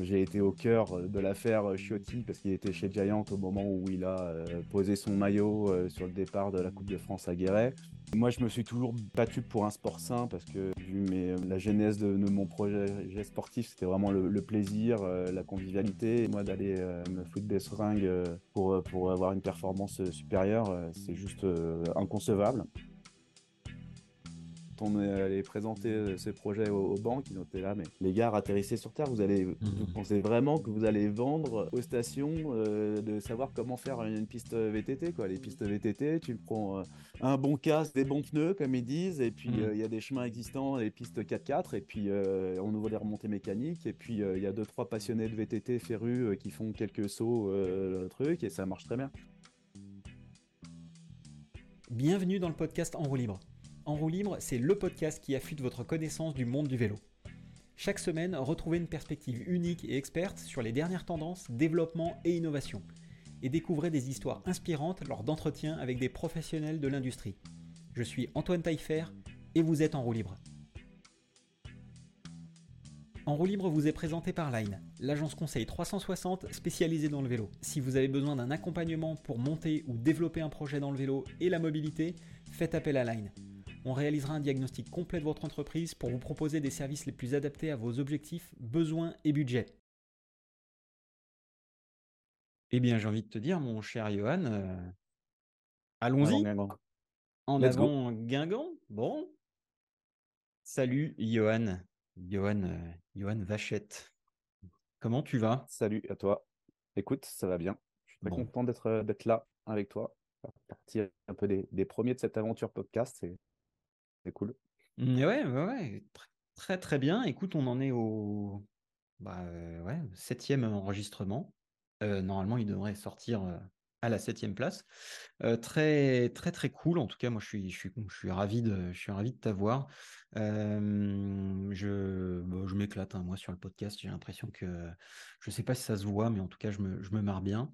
J'ai été au cœur de l'affaire Chiotti parce qu'il était chez Giant au moment où il a euh, posé son maillot euh, sur le départ de la Coupe de France à Guéret. Moi, je me suis toujours battu pour un sport sain parce que vu la genèse de, mon projet sportif, c'était vraiment le, plaisir, euh, la convivialité. Moi, d'aller me foutre des seringues pour, pour avoir une performance supérieure, c'est juste inconcevable on est allé présenter euh, ces projets aux, banques, ils étaient là, mais les gars, atterrissez sur Terre, vous allez, vous mhm. pensez vraiment que vous allez vendre aux stations euh, de savoir comment faire une piste VTT, quoi. Les pistes VTT, tu prends euh, un bon casque, des bons pneus, comme ils disent, et puis mhm. il y a des chemins existants, les pistes 4x4, et puis on ouvre les remontées mécaniques, et puis il y a deux, trois passionnés de VTT férus qui font quelques sauts, le truc, et ça marche très bien. Bienvenue dans le podcast En roue libre. En roue libre, c'est le podcast qui affûte votre connaissance du monde du vélo. Chaque semaine, retrouvez une perspective unique et experte sur les dernières tendances, développement et innovation. Et découvrez des histoires inspirantes lors d'entretiens avec des professionnels de l'industrie. Je suis Antoine Taillefer et vous êtes en roue libre. En roue libre vous est présenté par Line, l'agence conseil 360 spécialisée dans le vélo. Si vous avez besoin d'un accompagnement pour monter ou développer un projet dans le vélo et la mobilité, faites appel à Line. On réalisera un diagnostic complet de votre entreprise pour vous proposer des services les plus adaptés à vos objectifs, besoins et budgets. Eh bien, j'ai envie de te dire, mon cher Johan, euh, allons-y. En avant Guingamp. Bon. Salut, Johan. Johan, euh, Johan Vachette. Comment tu vas? Salut à toi. Écoute, ça va bien. Je suis très content euh, d'être là avec toi. Partir un peu des, des, premiers de cette aventure podcast. C'est cool. Mmh, ouais, ouais, très très bien. Écoute, on en est au bah, euh, ouais, septième enregistrement. Euh, normalement, il devrait sortir euh, à la septième place. très très très cool. En tout cas, moi, je suis je suis je suis ravi de je suis ravi de t'avoir. je bah, je m'éclate hein, moi sur le podcast. J'ai l'impression que je sais pas si ça se voit, mais en tout cas, je me je me marre bien.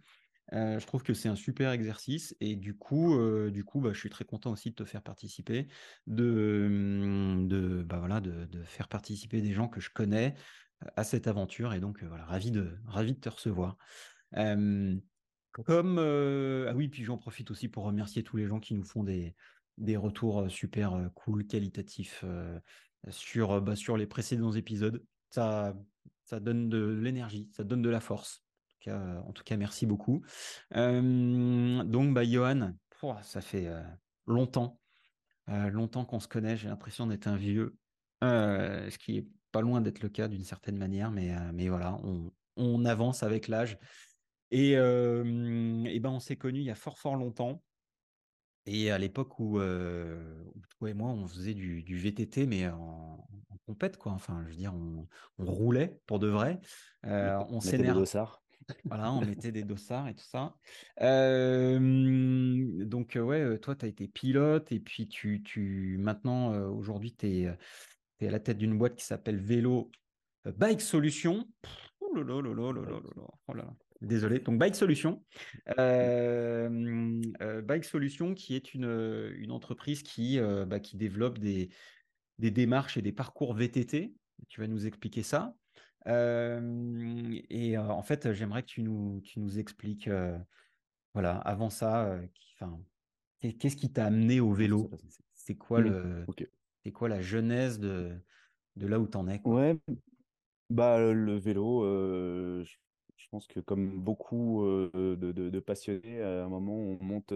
Euh, je trouve que c'est un super exercice et du coup, euh, du coup, bah, je suis très content aussi de te faire participer, de, mmh, de, bah, voilà, de, faire participer des gens que je connais à cette aventure et donc voilà, ravi de, ravi de te recevoir. comme ah oui, puis j'en profite aussi pour remercier tous les gens qui nous font des, des retours super cool, qualitatifs sur, bah, sur les précédents épisodes. Ça, ça donne de l'énergie, ça donne de la force en tout cas, merci beaucoup. donc, bah, Johan, ça fait euh, longtemps, euh, longtemps qu'on se connaît. J'ai l'impression d'être un vieux, euh, ce qui est pas loin d'être le cas d'une certaine manière, mais, mais voilà, on, avance avec l'âge. Et, et, ben, on s'est connus il y a fort, fort longtemps. Et à l'époque où, toi et moi, on faisait du, VTT, mais en, en, compète, quoi. Enfin, je veux dire, on, roulait pour de vrai. on s'énerve. Voilà, on mettait des dossards et tout ça. donc, ouais, toi, tu as été pilote et puis tu, tu maintenant, aujourd'hui, tu es, à la tête d'une boîte qui s'appelle Vélo Bike Solution. Oh. Désolé. Donc, Bike Solution. Bike Solution, qui est une, une entreprise qui, bah, qui développe des, des démarches et des parcours VTT. Tu vas nous expliquer ça et en fait, j'aimerais que tu nous, tu nous expliques, voilà, avant ça, qu'est-ce qui t'a amené au vélo? C'est quoi, mmh, c'est quoi la genèse de, de là où tu en es Ouais, bah, le vélo, je, pense que comme beaucoup de, de, passionnés, à un moment, on monte,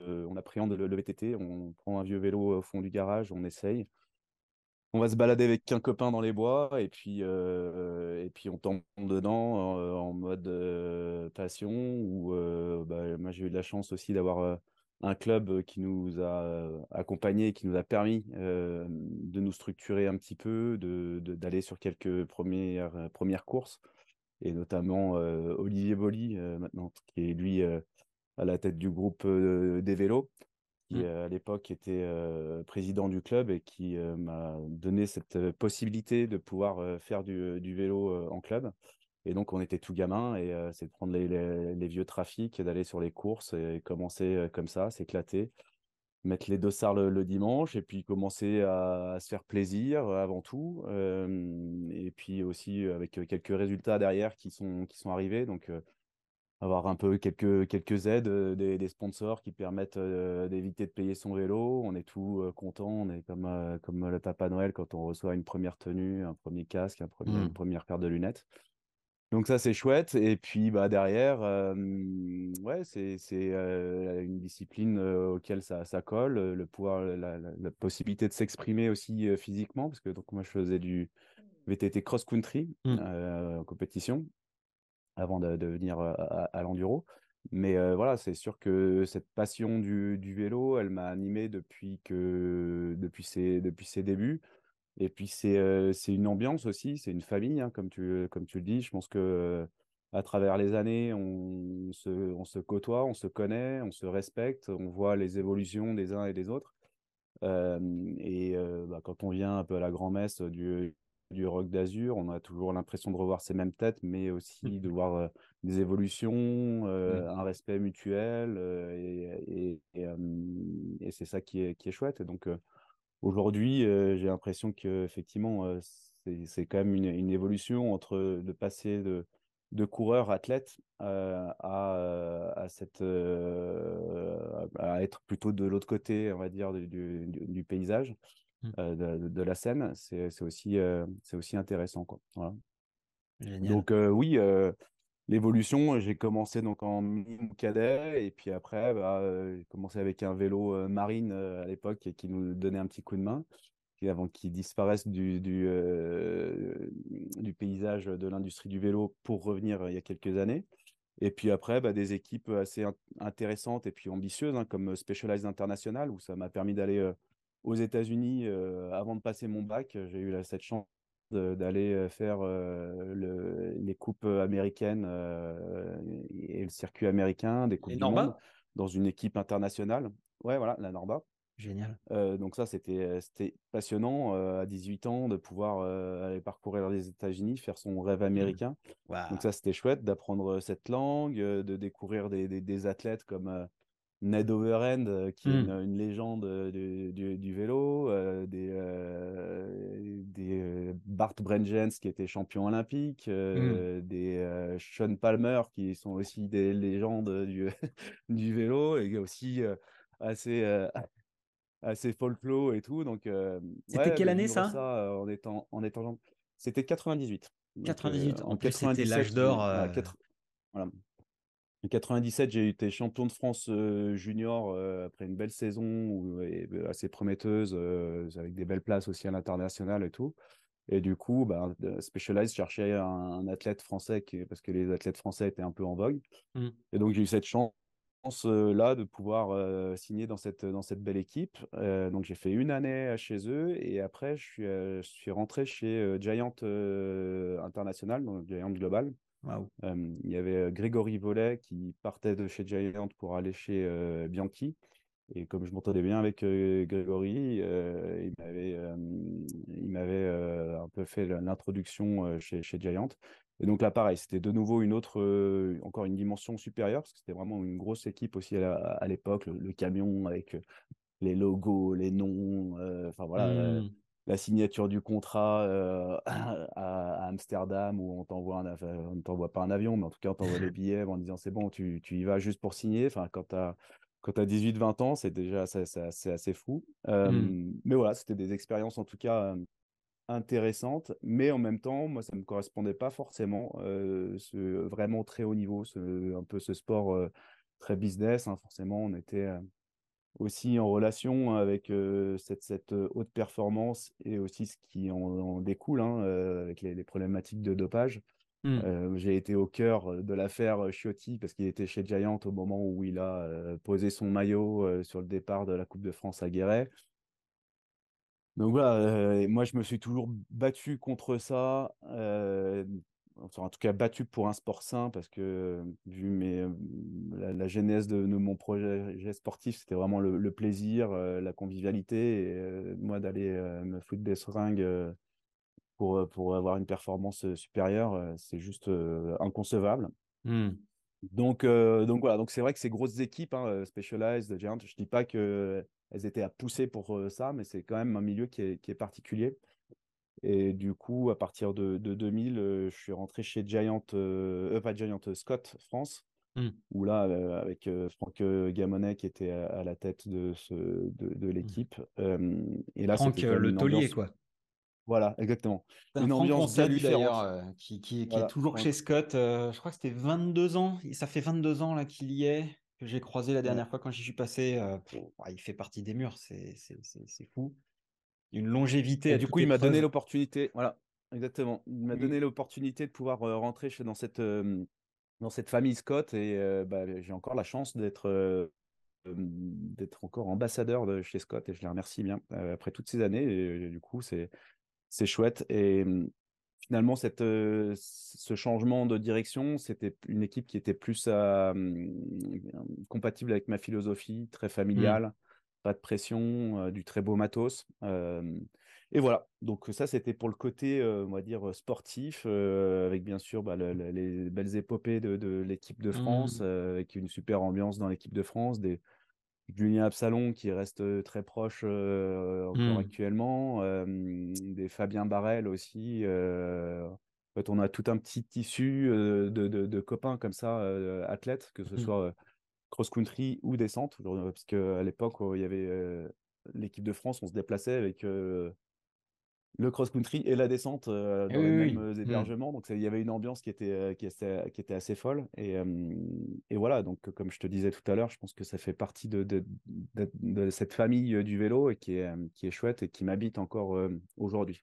on appréhende le, le, VTT, on prend un vieux vélo au fond du garage, on essaye on va se balader avec un copain dans les bois et puis, euh, on tombe dedans euh, en mode euh, passion. Ou bah, moi j'ai eu de la chance aussi d'avoir un club qui nous a accompagnés, qui nous a permis de nous structurer un petit peu, d'aller sur quelques premières, premières courses, et notamment Olivier Bolly maintenant, qui est lui à la tête du groupe des vélos qui mmh. à l'époque était président du club et qui m'a donné cette possibilité de pouvoir faire du, vélo en club. Et donc, on était tout gamin et c'est de prendre les, vieux trafics, d'aller sur les courses et commencer comme ça, s'éclater. mettre les dossards le, le dimanche et puis commencer à, à se faire plaisir euh, avant tout. Euh, et puis aussi avec quelques résultats derrière qui sont, qui sont arrivés. Donc, euh, avoir un peu quelques, quelques aides, euh, des, des sponsors qui permettent euh, d'éviter de payer son vélo. On est tout euh, content. On est comme, comme le Papa Noël quand on reçoit une première tenue, un premier casque, un premier, une Mm. première paire de lunettes. Donc ça, c'est chouette. Et puis bah, derrière, ouais, c'est c'est, une discipline auquel ça, ça colle, le pouvoir, la, la- la possibilité de s'exprimer aussi physiquement, parce que donc moi je faisais du VTT cross-country Mm. euh, en compétition avant de, de venir à, l'enduro. Mais voilà, c'est sûr que cette passion du, du vélo, elle m'a animé depuis que depuis ses, depuis ses débuts. Et puis c'est euh, une ambiance aussi, c'est une famille, hein, comme tu, comme tu le dis. Je pense que à travers les années, on se, on se côtoie, on se connaît, on se respecte, on voit les évolutions des uns et des autres. Et bah, quand on vient un peu à la grand-messe du, du Rock d'Azur, on a toujours l'impression de revoir ces mêmes têtes, mais aussi de voir euh, des évolutions, euh, Mm. un respect mutuel, euh, et, et, et, et c'est ça qui est, qui est chouette. Et donc, Aujourd'hui, j'ai l'impression que effectivement, c'est quand même une, une évolution entre de passer de, de coureur athlète à, à, cette, à être plutôt de l'autre côté, on va dire, du, du, du- du paysage, de, de la scène. C'est aussi, euh, c'est aussi intéressant, quoi. Voilà. Donc euh, oui, euh, l'évolution, j'ai commencé donc en mini cadet et puis après, bah, euh, j'ai commencé avec un vélo euh, marine euh, à l'époque qui nous donnait un petit coup de main avant qu'il disparaisse du, du, euh, du paysage de l'industrie du vélo pour revenir euh, il y a quelques années. Et puis après, bah, des équipes assez in- intéressantes et puis ambitieuses, hein, comme Specialized International, où ça m'a permis d'aller euh, aux États-Unis avant de passer mon bac. J'ai eu cette chance d'aller faire le- les coupes américaines et le circuit américain, des coupes Et du monde, dans une équipe internationale. Ouais, voilà, la Norba. Génial. Euh, donc ça, c'était passionnant euh, à 18 ans de pouvoir euh, aller parcourir les États-Unis, faire son rêve américain. Donc ça, c'était chouette d'apprendre cette langue, de découvrir des, des- des athlètes comme Ned Overend, euh, qui est une, Mm. une légende euh, du, du- du vélo, euh, des, euh, des Bart Brengens, qui était champion olympique, Mm. euh, des Sean Palmer, qui sont aussi des légendes du, du vélo, et aussi assez, assez folklore et tout. Donc, C'était ouais, quelle de année ça? ça en étant, en étant. C'était 98. Donc, euh, 98. En en plus, c'était l'âge 97, d'or. voilà. En 97, j'ai été champion de France euh, junior euh, après une belle saison euh, assez prometteuse, euh, avec des belles places aussi à l'international et tout. Et du coup, bah, Specialized cherchait un, un athlète français qui, parce que les athlètes français étaient un peu en vogue. Mm. Et donc, j'ai eu cette chance euh, là de pouvoir euh, signer dans cette, dans cette belle équipe. Euh, donc, j'ai fait une année chez eux et après, je suis, je suis rentré chez Giant International, donc Giant Global. Euh, il y avait Grégory Vollet qui partait de chez Giant pour aller chez euh, Bianchi. Et comme je m'entendais bien avec euh, Grégory, il m'avait il m'avait un peu fait l'introduction chez, chez Giant. Et donc là, pareil, c'était de nouveau une autre, encore une dimension supérieure, parce que c'était vraiment une grosse équipe aussi à, l'époque, le, le camion avec les logos, les noms, enfin voilà, euh, Mm. La signature du contrat euh, à, à Amsterdam où on t'envoie un, on ne t'envoie pas un avion, mais en tout cas on t'envoie les billets en disant c'est bon, tu, tu y vas juste pour signer. Enfin, quand tu as, quand tu 18-20 ans, c'est déjà c'est, assez fou. Euh, Mm. mais voilà, c'était des expériences en tout cas intéressantes, mais en même temps, moi ça ne me correspondait pas forcément, euh, ce vraiment très haut niveau, ce, un peu ce sport très business. hein. forcément, on était. Aussi en relation avec cette, cette haute performance et aussi ce qui en, en découle hein, avec les, les problématiques de dopage. Mm. Euh, j'ai été au cœur de l'affaire Chiotti parce qu'il était chez Giant au moment où il a euh, posé son maillot euh, sur le départ de la Coupe de France à Guéret. Donc voilà, moi je me suis toujours battu contre ça, enfin, en tout cas battu pour un sport sain parce que vu mes, la, la genèse de, de mon projet sportif, c'était vraiment le, le plaisir, euh, la convivialité et euh, moi d'aller me foutre des seringues pour, pour avoir une performance supérieure, c'est juste inconcevable. Mm. Donc, donc voilà, donc c'est vrai que ces grosses équipes, hein, Specialized, Giant, je dis pas que elles étaient à pousser pour ça, mais c'est quand même un milieu qui est, qui est particulier. Et du coup, à partir de, de 2000, je suis rentré chez Giant, euh, pas Giant, Scott France, mmh. où là, avec Franck Gamonet qui était à, la tête de, ce, de, de mmh. l'équipe. et là, Franck Le Taulier, quoi. Voilà, exactement. Une ambiance bien différente. qui, qui, qui est toujours chez Scott. je crois que c'était 22 ans. Ça fait 22 ans là qu'il y est. Que j'ai croisé la dernière fois quand j'y suis passé. il fait partie des murs. C'est fou une longévité. Et du coup, il m'a donné l'opportunité. Voilà, exactement. Il m'a donné l'opportunité de pouvoir rentrer chez, dans, cette, dans cette famille Scott et bah, j'ai encore la chance d'être d'être encore ambassadeur de chez Scott et je les remercie bien après toutes ces années. Et, du coup, c'est c'est chouette. Et finalement, cette, ce changement de direction, c'était une équipe qui était plus compatible avec ma philosophie, très mmh. familiale pas de pression, du très beau matos. et voilà, donc ça c'était pour le côté, on va dire, sportif, avec bien sûr bah, les belles épopées de, l'équipe de France, mmh. avec une super ambiance dans l'équipe de France, des Julien Absalon qui reste très proche encore mmh. actuellement, des Fabien Barrel aussi. en fait, on a tout un petit tissu de, de, copains comme ça, athlètes, que ce mmh. soit cross-country ou descente, parce qu'à l'époque, il y avait l'équipe de France, on se déplaçait avec le cross-country et la descente dans les mêmes mmh. hébergements. Donc, il y avait une ambiance qui était, qui était, qui était assez folle. Et, et, voilà, donc, comme je te disais tout à l'heure, je pense que ça fait partie de, de, de, cette famille du vélo et qui est, qui est chouette et qui m'habite encore aujourd'hui.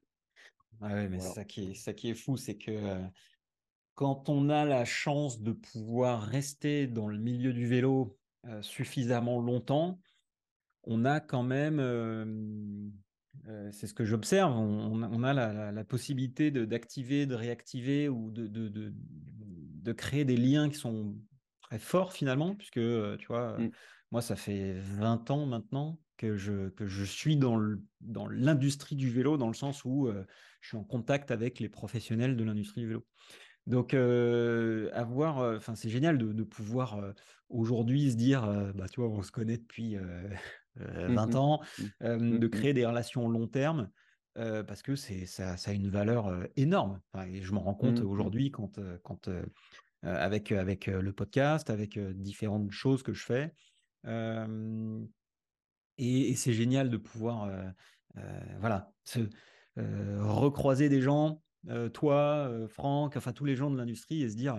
Ah mais ça, qui est, ça qui est fou, c'est que quand on a la chance de pouvoir rester dans le milieu du vélo suffisamment longtemps, on a quand même, c'est ce que j'observe, on, a la, possibilité d'activer, de, réactiver ou de, de, créer des liens qui sont très forts finalement, puisque tu vois, mmh. moi ça fait 20 ans maintenant que je, que je suis dans l'industrie du vélo, dans le sens où je suis en contact avec les professionnels de l'industrie du vélo. Donc, avoir, enfin, c'est génial de, pouvoir aujourd'hui se dire, bah, tu vois, on se connaît depuis 20 mmh ans, mmh. de mmh créer des relations long terme, parce que c'est ça, ça, a une valeur énorme. et je m'en rends compte aujourd'hui quand, quand avec, avec le podcast, avec différentes choses que je fais. et, c'est génial de pouvoir, voilà, se, recroiser des gens toi, Franck, enfin tous les gens de l'industrie et se dire,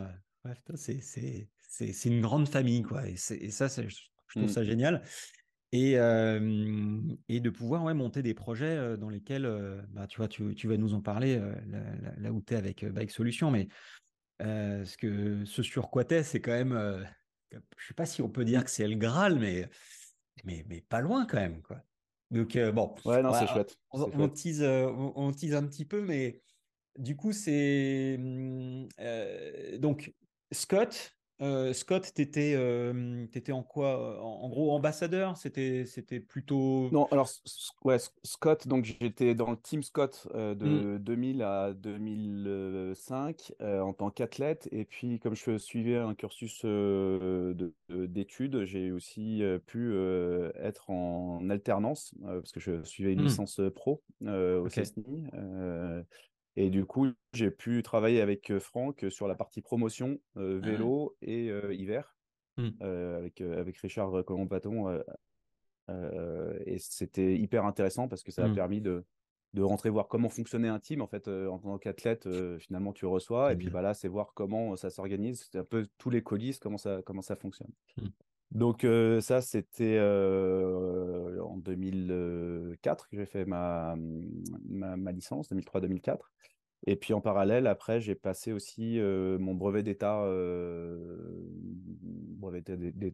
c'est une grande famille, quoi. Et, ça, je trouve mmh. ça génial. Et, et de pouvoir ouais, monter des projets dans lesquels, bah, tu vois, tu, tu, vas nous en parler là, où tu es avec Bike Solutions, mais ce, que, ce sur quoi tu es, c'est quand même, je sais pas si on peut dire que c'est le Graal, mais, mais, mais pas loin quand même, quoi. Donc, bon. Ouais, non, c'est chouette. On, on, tease, on, on, tease un petit peu, mais du coup, c'est mmh, donc Scott. Scott, tu étais, en quoi en, gros, ambassadeur? C'était plutôt. Non, alors, ouais, Scott, donc j'étais dans le team Scott mmh. de 2000 à 2005 en tant qu'athlète. Et puis, comme je suivais un cursus d'études, j'ai aussi pu être en alternance parce que je suivais une mmh. licence pro au CESNI. Et du coup, j'ai pu travailler avec Franck sur la partie promotion, ah vélo et hiver, mmh. avec, avec Richard Colombaton. et c'était hyper intéressant parce que ça a mmh. permis de, de rentrer voir comment fonctionnait un team. En fait, en tant qu'athlète, finalement, tu reçois. Et puis bah, là, c'est voir comment ça s'organise. C'est un peu tous les colis, comment ça, comment ça fonctionne. Mmh. Donc ça, c'était en 2004 que j'ai fait ma, ma, ma licence, 2003-2004. Et puis en parallèle, après, j'ai passé aussi mon brevet d'état, brevet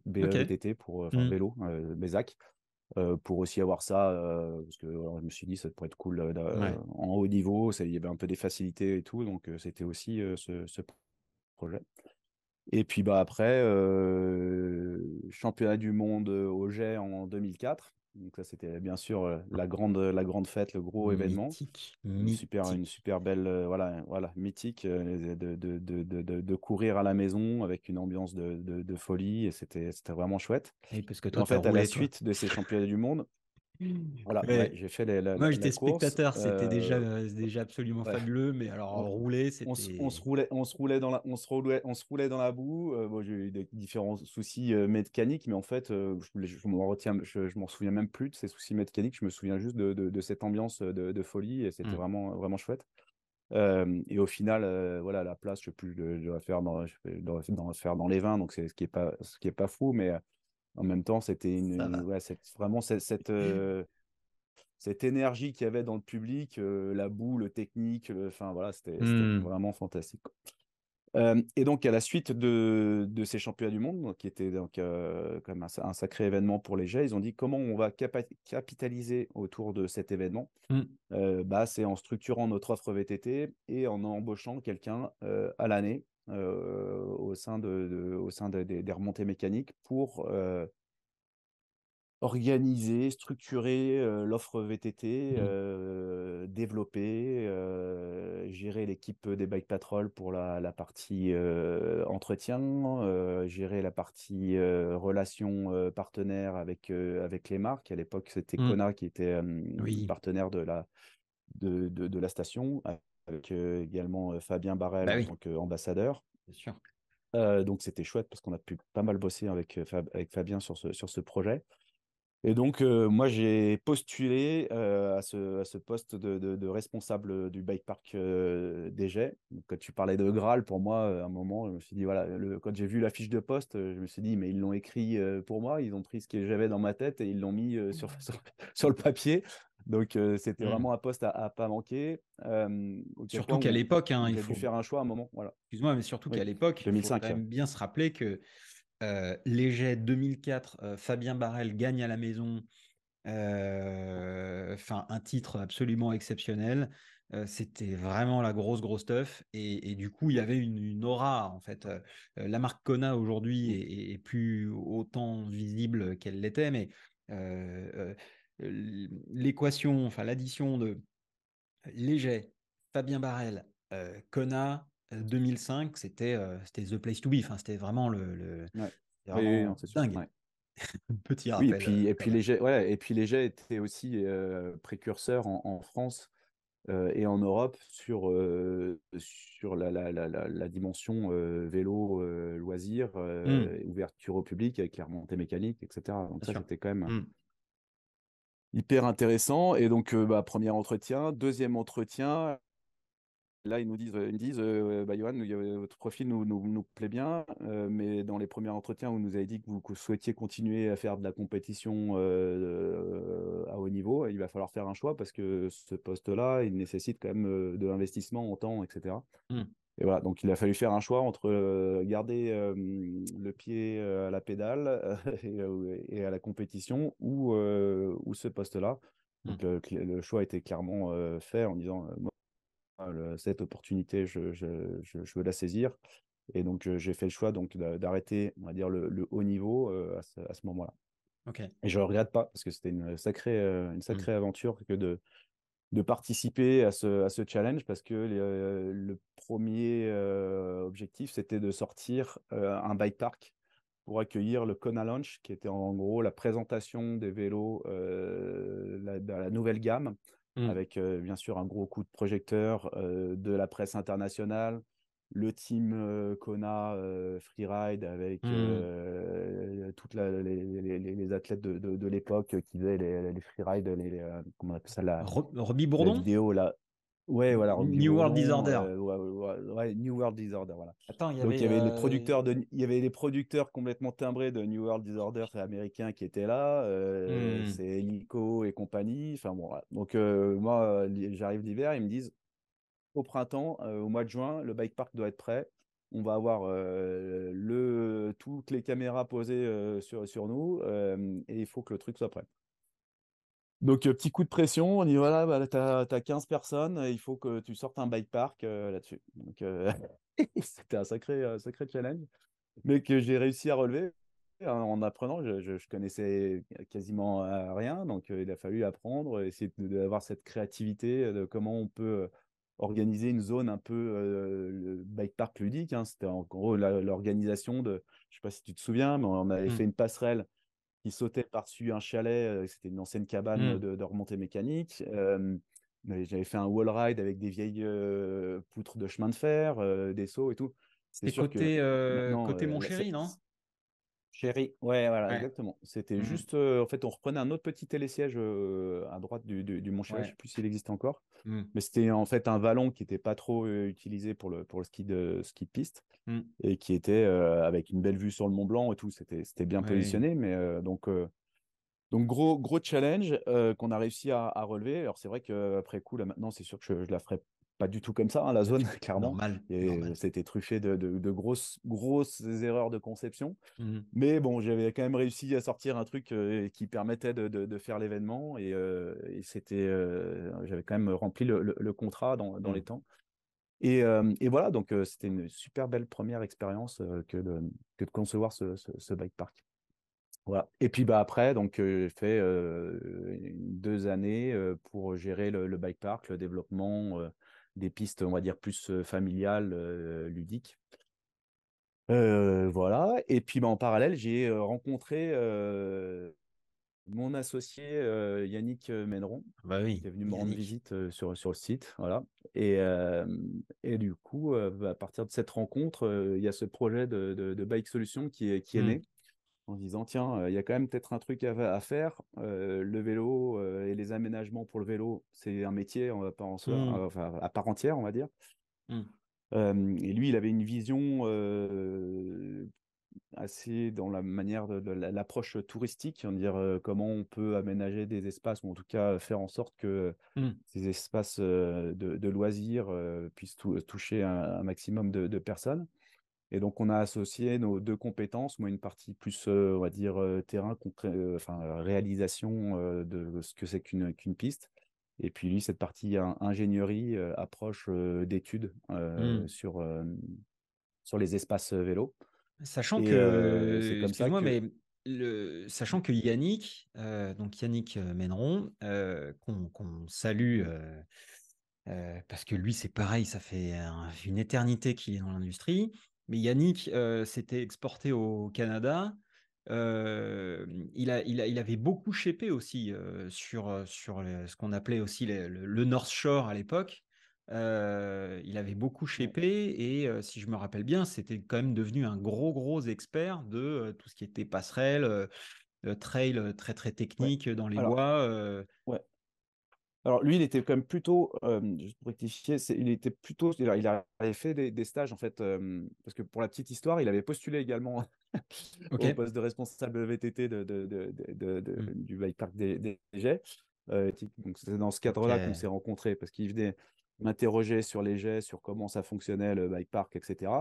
BETT pour enfin, mmh. vélo, BESAC, pour aussi avoir ça, parce que je me suis dit ça pourrait être cool en haut niveau, il y avait un peu des facilités et tout, donc c'était aussi ce, ce, projet. Et puis bah après, championnat du monde au jet en 2004. Donc ça, c'était bien sûr la grande, la grande fête, le gros événement. Une super, une super belle, voilà, voilà, mythique de, de, de, de, courir à la maison avec une ambiance de, folie et c'était, c'était vraiment chouette. Et parce que en fait, à la suite de ces championnats du monde, Voilà, Ouais. j'ai fait la, la- Moi, j'étais spectateur, c'était déjà, euh, euh, déjà absolument ouais. fabuleux, mais alors On, on se, on se c'était. roulait, on se roulait dans la, on se roulait, on se roulait dans la boue. Euh, bon, j'ai eu des différents soucis euh, mécaniques, mais en fait, euh, je, je m'en retiens, je, je m'en souviens même plus de ces soucis mécaniques. Je me souviens juste de, de, de cette ambiance de, de folie et c'était Hmm. vraiment, vraiment chouette. Euh, et au final, euh, voilà, la place, je sais plus, je, je dois faire dans, je dois dans- faire dans les 20, donc c'est ce qui est pas, ce qui est pas fou, mais euh, en même temps, c'était une, ouais, vraiment cette, cette, euh, cette énergie qu'il y avait dans le public, euh, la boue, le technique, enfin voilà, c'était Hmm. vraiment fantastique. Euh, et donc, à la suite de, de ces championnats du monde, donc, qui était donc euh, quand même un, sa- un sacré événement pour les jets, ils ont dit comment on va capitaliser autour de cet événement? Hmm. Bah, c'est en structurant notre offre VTT et en embauchant quelqu'un à l'année au sein, de, de- au sein de- des- des remontées mécaniques pour euh, organiser, structurer euh, l'offre VTT, Mm. euh, développer, euh, gérer l'équipe des bike patrol pour la, la partie euh, entretien, euh, gérer la partie euh, relation euh, partenaire avec, euh, avec les marques. À l'époque, c'était Mm. Kona qui était euh, Oui. partenaire de la, de, de, de la station, avec euh, également euh, Fabien Barrel Bah en oui. tant qu'ambassadeur. Bien sûr. Euh, donc c'était chouette parce qu'on a pu pas mal bosser avec, Fab- avec Fabien sur ce, sur ce projet. Et donc euh, moi j'ai postulé euh, à, ce, à ce poste de, de- de responsable du bike park. Donc, Quand tu parlais de Graal, pour moi, à un moment, je me suis dit, voilà, le, quand j'ai vu la fiche de poste, je me suis dit, mais ils l'ont écrit pour moi, ils ont pris ce que j'avais dans ma tête et ils l'ont mis sur, sur, sur le papier. Donc euh, c'était Mm. vraiment un poste à, à pas manquer. Euh, Surtout qu'à l'époque, hein, il faut. faire un choix à un moment. Voilà. Excuse-moi, mais surtout Oui, qu'à l'époque, il faut 2005, quand même bien se rappeler que euh, Léger 2004, euh, Fabien Barrel gagne à la maison, enfin un titre absolument exceptionnel. C'était vraiment la grosse grosse teuf et, et du coup il y avait une, une aura en fait. La marque Kona aujourd'hui Mm. est, plus autant visible qu'elle l'était, mais euh, l'équation, enfin l'addition de Léger, Fabien Barrel, euh, Kona, euh, 2005, c'était euh, c'était the place to be. Enfin, c'était vraiment le, le- Ouais. c'était Oui, oui, vraiment dingue. Ouais. Petit Oui, et rappel. puis, euh, et puis même. les jets, ouais, et puis les jets étaient aussi euh, précurseurs en, en France euh, et en Europe sur, euh, sur la, la, la, la, la dimension euh, vélo, euh, loisir, euh, Hmm, ouverture au public avec les remontées mécaniques, etc. Donc bien ça, c'était quand même Hmm, hyper intéressant. Et donc, bah, premier entretien, deuxième entretien. Là, ils nous disent, ils me disent bah, Johan, votre profil nous, nous, nous plaît bien, mais dans les premiers entretiens, vous nous avez dit que vous, souhaitiez continuer à faire de la compétition à haut niveau. Il va falloir faire un choix parce que ce poste-là, il nécessite quand même de l'investissement en temps, etc. Et voilà, donc il a fallu faire un choix entre euh, garder euh, le pied à la pédale et, et à la compétition ou, euh, ou ce poste-là. Donc le, le choix était clairement euh, fait en disant moi, le- cette opportunité, je, je, je, je veux la saisir. Et donc j'ai fait le choix donc d'a- d'arrêter, on va dire, le, le haut niveau à ce, à ce moment-là. Et je ne regrette pas parce que c'était une sacrée, une Hmm. sacrée aventure que de, de participer à ce, à ce challenge parce que le premier euh, objectif, c'était de sortir euh, un bike park pour accueillir le Kona Launch, qui était en gros la présentation des vélos euh, la, de la nouvelle gamme, Hmm. avec bien sûr un gros coup de projecteur de la presse internationale, le team euh, Kona euh, Freeride avec euh, toutes les, les- les- les athlètes de, de- de l'époque qui faisaient les, les freeride, les, comment on appelle ça, la, Ro- Robbie la Bourdon? vidéo là. Ouais, voilà, New World Disorder. euh, ouais, ouais, ouais, New World Disorder, voilà. Attends, il y Donc il y avait. les euh, producteurs de, il y avait les producteurs complètement timbrés de New World Disorder américains qui étaient là, euh, hmm. c'est Helico et compagnie. Enfin bon, voilà. donc moi j'arrive l'hiver, ils me disent au printemps, au mois de juin, le bike park doit être prêt. On va avoir le, toutes les caméras posées sur, sur nous et il faut que le truc soit prêt. Donc, euh, petit coup de pression, on dit voilà, bah, tu as, 15 personnes, il faut que tu sortes un bike park euh, là-dessus. Donc, euh, c'était un sacré, un sacré challenge, mais que j'ai réussi à relever en, en apprenant. Je, je, je connaissais quasiment rien, donc euh, il a fallu apprendre, essayer d'avoir cette créativité de comment on peut organiser une zone un peu le bike park ludique. hein. C'était en gros l'organisation de, je sais pas si tu te souviens, mais on avait Hmm. fait une passerelle qui sautait par-dessus un chalet. C'était une ancienne cabane Mmh. de, de remontée mécanique. J'avais fait un wall ride avec des vieilles poutres de chemin de fer, des sauts et tout. C'est côté, que euh, côté euh, Mon Chéri, non? Chéri, ouais, voilà, Ouais. exactement. C'était Mhm. juste, euh, en fait, on reprenait un autre petit télésiège euh, à droite du, du, du Mont Chéri, je Ouais. sais plus s'il existe encore, Mmh. mais c'était en fait un vallon qui n'était pas trop euh, utilisé pour le, pour le ski de ski de piste Mmh. et qui était avec une belle vue sur le Mont Blanc et tout. C'était, c'était bien Ouais. positionné, mais donc, donc gros, gros challenge qu'on a réussi à, à relever. Alors c'est vrai qu'après coup, là maintenant, c'est sûr que je, je la ferai pas du tout comme ça, hein, la zone, clairement. Normal. Et normal. c'était truffé de, de, de grosses, grosses erreurs de conception. Mmh. Mais bon, j'avais quand même réussi à sortir un truc euh, qui permettait de, de- faire l'événement et, euh, et c'était, euh, j'avais quand même rempli le, le- le contrat dans, dans les temps. Et, et voilà, donc c'était une super belle première expérience que, de, que de concevoir ce, ce, ce bike park. Voilà. Et puis bah après, donc euh, j'ai fait euh, deux années euh, pour gérer le, le bike park, le développement des pistes, on va dire plus familiales, ludiques. Euh, voilà. Et puis bah, en parallèle, j'ai rencontré euh, mon associé euh, Yannick Méneron, Bah oui. qui est venu me rendre visite sur, sur le site. Voilà. Et, et du coup, bah, à partir de cette rencontre, il y a ce projet de, de, de Bike Solution qui est, qui est Mm. né en se disant tiens, euh, il y a quand même peut-être un truc à, à faire. Euh, le vélo euh, et les aménagements pour le vélo, c'est un métier on va pas en soi, Mm. euh, enfin, à part entière, on va dire. Mm. Euh, et lui, il avait une vision assez dans la manière de, de la- l'approche touristique, on dire comment on peut aménager des espaces ou en tout cas faire en sorte que Mm. ces espaces de, de loisirs puissent tou- toucher un, un maximum de, de personnes. Et donc, on a associé nos deux compétences, moi une partie plus, euh, on va dire, euh, terrain, euh, enfin, réalisation de ce que c'est qu'une piste. Et puis lui, cette partie in- ingénierie, approche d'études euh, Mm. sur, sur les espaces vélos. Sachant Et que, c'est comme ça que... mais le, sachant que Yannick, euh, donc Yannick Méneron, euh, qu'on salue, euh, parce que lui, c'est pareil, ça fait un- une éternité qu'il est dans l'industrie. Mais Yannick euh, s'était exporté au Canada. Euh, il, a, il, a- il avait beaucoup shapé aussi euh, sur, ce qu'on appelait aussi le, le- le North Shore à l'époque. Euh, il avait beaucoup shapé et si je me rappelle bien, c'était quand même devenu un gros gros expert de tout ce qui était passerelle, trail très très Ouais. technique dans les Alors, bois. ouais. Alors lui, il était quand même plutôt, euh, juste pour rectifier, il était plutôt, il avait fait des, des stages en fait, euh, parce que pour la petite histoire, il avait postulé également Ok. au poste de responsable VTT de, de- de- de- de- de- Mm. du bike park des, des jets. Euh, donc c'est dans ce cadre-là qu'on s'est rencontrés, parce qu'il venait m'interroger sur les jets, sur comment ça fonctionnait le bike park, etc.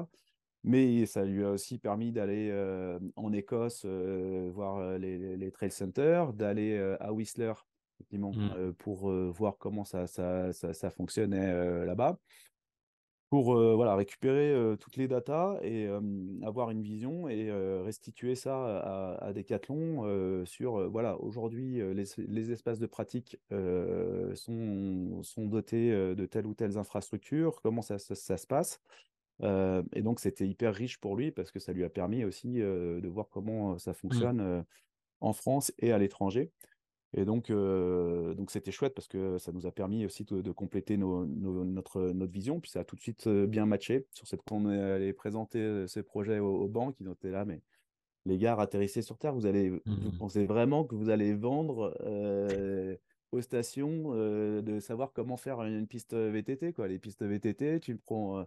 Mais ça lui a aussi permis d'aller euh, en Écosse euh, voir les, les trail centers, d'aller euh, à Whistler effectivement, Mm. euh, pour euh, voir comment ça, ça, ça, ça fonctionnait euh, là-bas, pour euh, voilà, récupérer euh, toutes les datas et euh, avoir une vision et restituer ça à, à Decathlon sur, voilà, aujourd'hui, les, les espaces de pratique sont, sont dotés de telle ou telle infrastructure, comment ça, ça, ça se passe. Et donc, c'était hyper riche pour lui parce que ça lui a permis aussi de voir comment ça fonctionne euh, en France et à l'étranger. Et donc, euh, donc c'était chouette parce que ça nous a permis aussi de, de compléter nos- nos- notre, notre vision. Puis ça a tout de suite euh, bien matché. Sur cette qu'on allé présenter euh, ces projets aux, aux banques, ils étaient là, mais les gars, atterrissez sur Terre. Vous allez, vous Mhm. pensez vraiment que vous allez vendre euh, aux stations euh, de savoir comment faire une piste VTT, quoi. Les pistes VTT, tu prends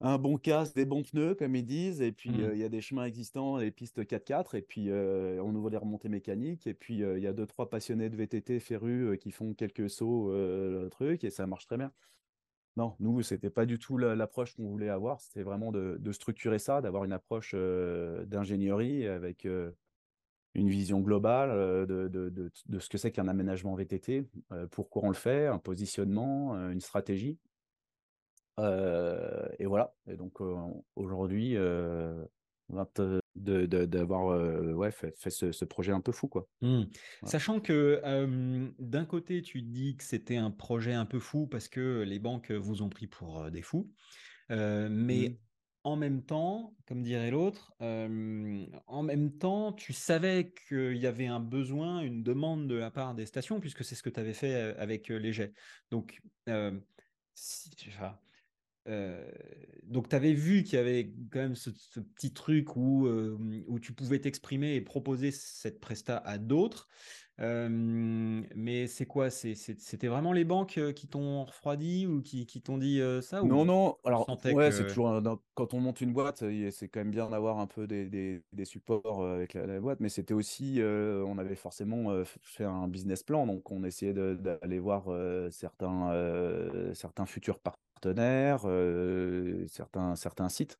un bon casque, des bons pneus, comme ils disent, et puis euh, Mm. il y a des chemins existants, les pistes 4x4, et puis euh, on ouvre les remontées mécaniques, et puis euh, il y a deux, trois passionnés de VTT férus qui font quelques sauts, le truc, et ça marche très bien. Non, nous, c'était pas du tout la- l'approche qu'on voulait avoir, c'était vraiment de, de structurer ça, d'avoir une approche d'ingénierie avec une vision globale de, de- de- de ce que c'est qu'un aménagement VTT, euh, pourquoi on le fait, un positionnement, euh, une stratégie. Et voilà. Et donc aujourd'hui, d'avoir euh, ouais, fait, fait ce, ce projet un peu fou, quoi. Mm. Voilà. Sachant que euh, d'un côté, tu dis que c'était un projet un peu fou parce que les banques vous ont pris pour des fous, Euh, mais Mm. en même temps, comme dirait l'autre, en même temps, tu savais qu'il y avait un besoin, une demande de la part des stations, puisque c'est ce que tu avais fait avec les jets. Donc, si, enfin, euh, donc, tu avais vu qu'il y avait quand même ce, petit truc où, euh, où tu pouvais t'exprimer et proposer cette presta à d'autres. Euh, mais c'est quoi? C'était vraiment les banques qui t'ont refroidi ou qui, qui t'ont dit ça Non, non. Alors, ouais, c'est toujours quand on monte une boîte, c'est quand même bien d'avoir un peu des, des, des supports avec la, boîte, mais c'était aussi, on avait forcément fait un business plan, donc on essayait d'aller voir certains, certains futurs partenaires partenaires, euh, certains, certains sites.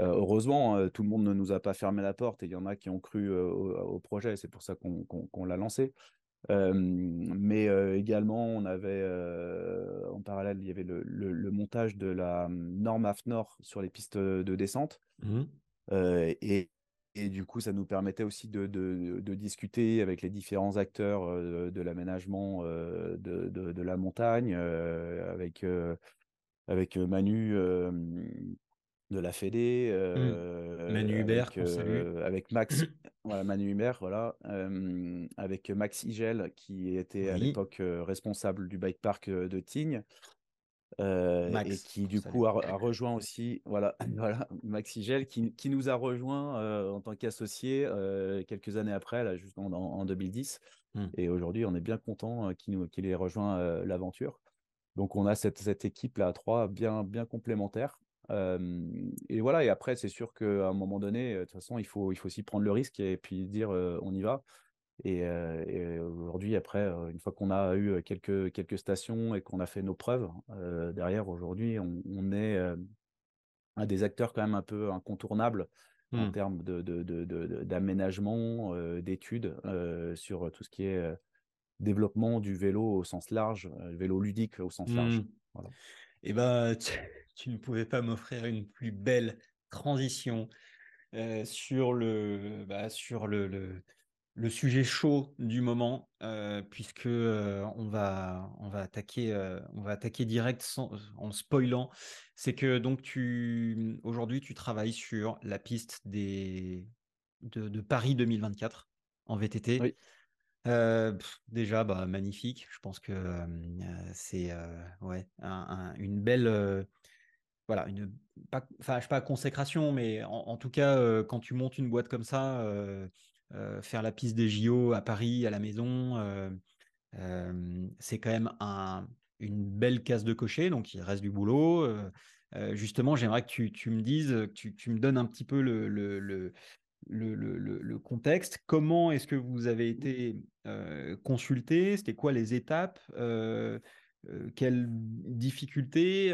Euh, heureusement, euh, tout le monde ne nous a pas fermé la porte et il y en a qui ont cru au, projet. C'est pour ça qu'on l'a lancé. mais également, on avait en parallèle, il y avait le, montage de la norme AFNOR sur les pistes de descente. Mmh. et, et, du coup, ça nous permettait aussi de, de, discuter avec les différents acteurs de, l'aménagement de, de, la montagne, avec avec Manu de la Fédé, mmh. Manu Hubert, avec, avec Max, voilà, Manu Hubert, voilà, avec Max Igel qui était à l'époque responsable du bike park de Tignes. et qui du coup a, rejoint aussi voilà voilà Max Igel qui, qui, nous a rejoint en tant qu'associé quelques années après là juste en, 2010 mmh. et aujourd'hui on est bien content qu'il ait rejoint l'aventure donc on a cette, cette équipe là à trois bien, bien complémentaire. et voilà, et après, c'est sûr qu'à un moment donné, de toute façon, il faut, il faut aussi prendre le risque et puis dire on y va. Et, aujourd'hui, après, une fois qu'on a eu quelques, quelques stations et qu'on a fait nos preuves, derrière, aujourd'hui, on, est un des acteurs quand même un peu incontournables en mmh. termes d'aménagement, de, d'études sur tout ce qui est développement du vélo au sens large, le euh, vélo ludique au sens large. Mmh. Et eh ben, tu, ne pouvais pas m'offrir une plus belle transition euh, sur, le, bah, sur le, le, sujet chaud du moment, euh, puisque on, va, on, va attaquer, on va attaquer direct sans, en spoilant. C'est que donc tu aujourd'hui tu travailles sur la piste des, de, de Paris 2024 en VTT. Oui déjà, bah, magnifique. Je pense que c'est ouais, une belle, voilà, une, pas, pas consécration, mais en, tout cas, quand tu montes une boîte comme ça, faire la piste des JO à Paris, à la maison, c'est quand même un, une belle case de cocher, donc il reste du boulot. justement, j'aimerais que tu, me dises, que tu, me donnes un petit peu le, contexte. Comment est-ce que vous avez été consulté C'était quoi les étapes? Quelles difficultés?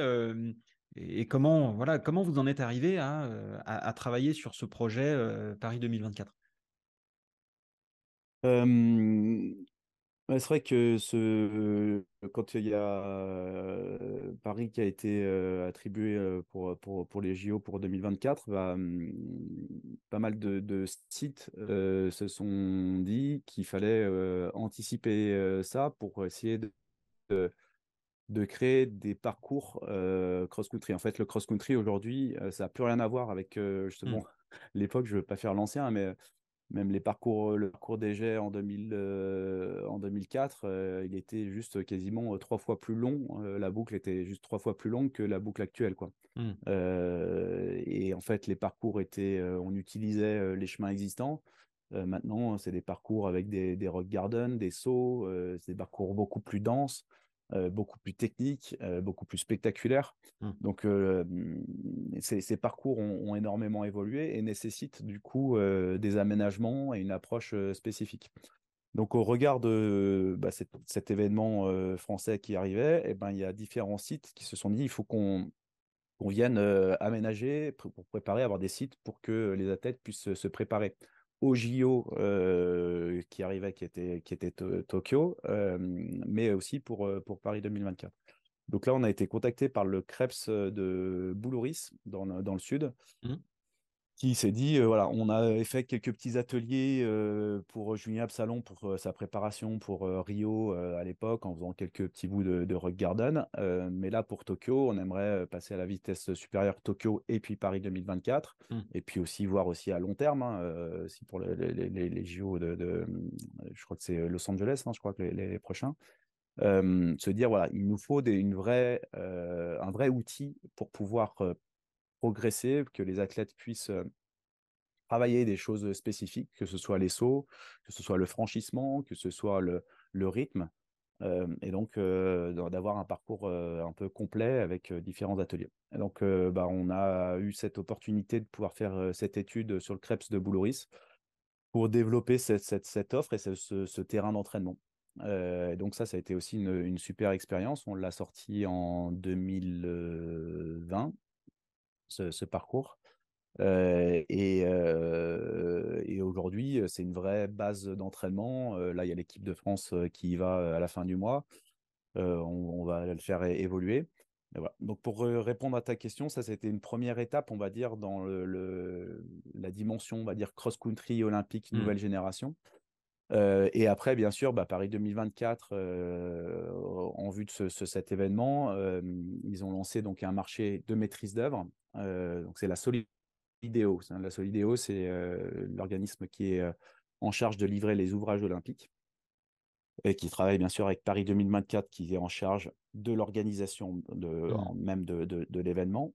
Et, comment, voilà, comment vous en êtes arrivé à, à, travailler sur ce projet Paris 2024 c'est vrai que ce, quand il y a Paris qui a été attribué pour, pour, pour, les JO pour 2024, bah, mmh, pas mal de, sites se sont dit qu'il fallait anticiper ça pour essayer de, de, créer des parcours cross-country. En fait, le cross-country aujourd'hui, ça n'a plus rien à voir avec mmh. justement l'époque, je ne veux pas faire l'ancien, mais même les parcours, le parcours des jets en, 2000, en 2004, il était juste quasiment trois fois plus long. la boucle était juste trois fois plus longue que la boucle actuelle. Quoi. Mmh. et en fait, les parcours étaient, on utilisait les chemins existants. maintenant, c'est des parcours avec des, des rock gardens, des sauts, c'est des parcours beaucoup plus denses. Euh, beaucoup plus technique, euh, beaucoup plus spectaculaire. Mmh. Donc, euh, ces, parcours ont, énormément évolué et nécessitent du coup des aménagements et une approche spécifique. Donc, au regard de bah, cet, événement français qui arrivait, eh ben, il y a différents sites qui se sont dit il faut qu'on vienne aménager pour, préparer, avoir des sites pour que les athlètes puissent se préparer au JO euh, qui arrivait, qui était, Tokyo, euh, mais aussi pour, euh, pour Paris 2024. Donc là, on a été contacté par le CREPS de Boulouris, dans, dans le sud, mmh. Qui s'est dit, euh, voilà, on a fait quelques petits ateliers euh, pour Julien Absalon pour euh, sa préparation pour Rio à l'époque, en faisant quelques petits bouts de, de rock garden. mais là, pour Tokyo, on aimerait passer à la vitesse supérieure Tokyo et puis Paris 2024. Mm. Et puis aussi voir aussi à long terme, hein, si pour les, les, les, les JO de, de, je crois que c'est Los Angeles, hein, je crois que les, les prochains. se dire, voilà, il nous faut des, une vraie, un vrai outil pour pouvoir progresser, que les athlètes puissent travailler des choses spécifiques, que ce soit les sauts, que ce soit le franchissement, que ce soit le, rythme, et donc d'avoir un parcours un peu complet avec différents ateliers. Donc, bah, on a eu cette opportunité de pouvoir faire cette étude sur le Krebs de Boulouris pour développer cette, cette, offre et ce, terrain d'entraînement. Euh, donc ça, ça a été aussi une, une super expérience. On l'a sorti en 2020 ce, parcours. Euh, et, euh, et aujourd'hui, c'est une vraie base d'entraînement. Euh, là, il y a l'équipe de France qui y va à la fin du mois. On, on, va le faire évoluer. Voilà. Donc, pour répondre à ta question, ça, c'était une première étape, on va dire, dans le, le la dimension, on va dire, cross-country olympique, mmh. nouvelle génération. Euh, et après, bien sûr, bah, Paris 2024, euh, en vue de ce, ce, cet événement, euh, ils ont lancé donc un marché de maîtrise d'œuvre. Donc c'est la Solidéo. La Solidéo, c'est l'organisme qui est en charge de livrer les ouvrages olympiques et qui travaille bien sûr avec Paris 2024, qui est en charge de l'organisation de, mmh. même de, de, de l'événement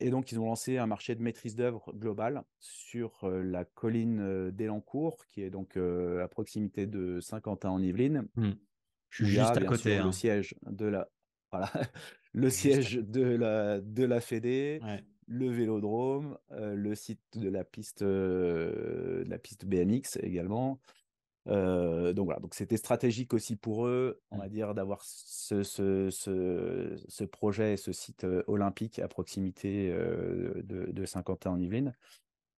et donc, ils ont lancé un marché de maîtrise d'œuvre global sur la colline d'Elancourt, qui est donc à proximité de Saint-Quentin en Yvelines. Mmh. Je suis juste à côté. Hein. Le siège de la, voilà, le siège de la de la Fédé, ouais. le Vélodrome, le site de la piste de la piste BMX également. Euh, donc voilà, donc c'était stratégique aussi pour eux, on va dire, d'avoir ce, ce, ce, ce, projet, ce site olympique à proximité euh, de, de Saint-Quentin en Yvelines.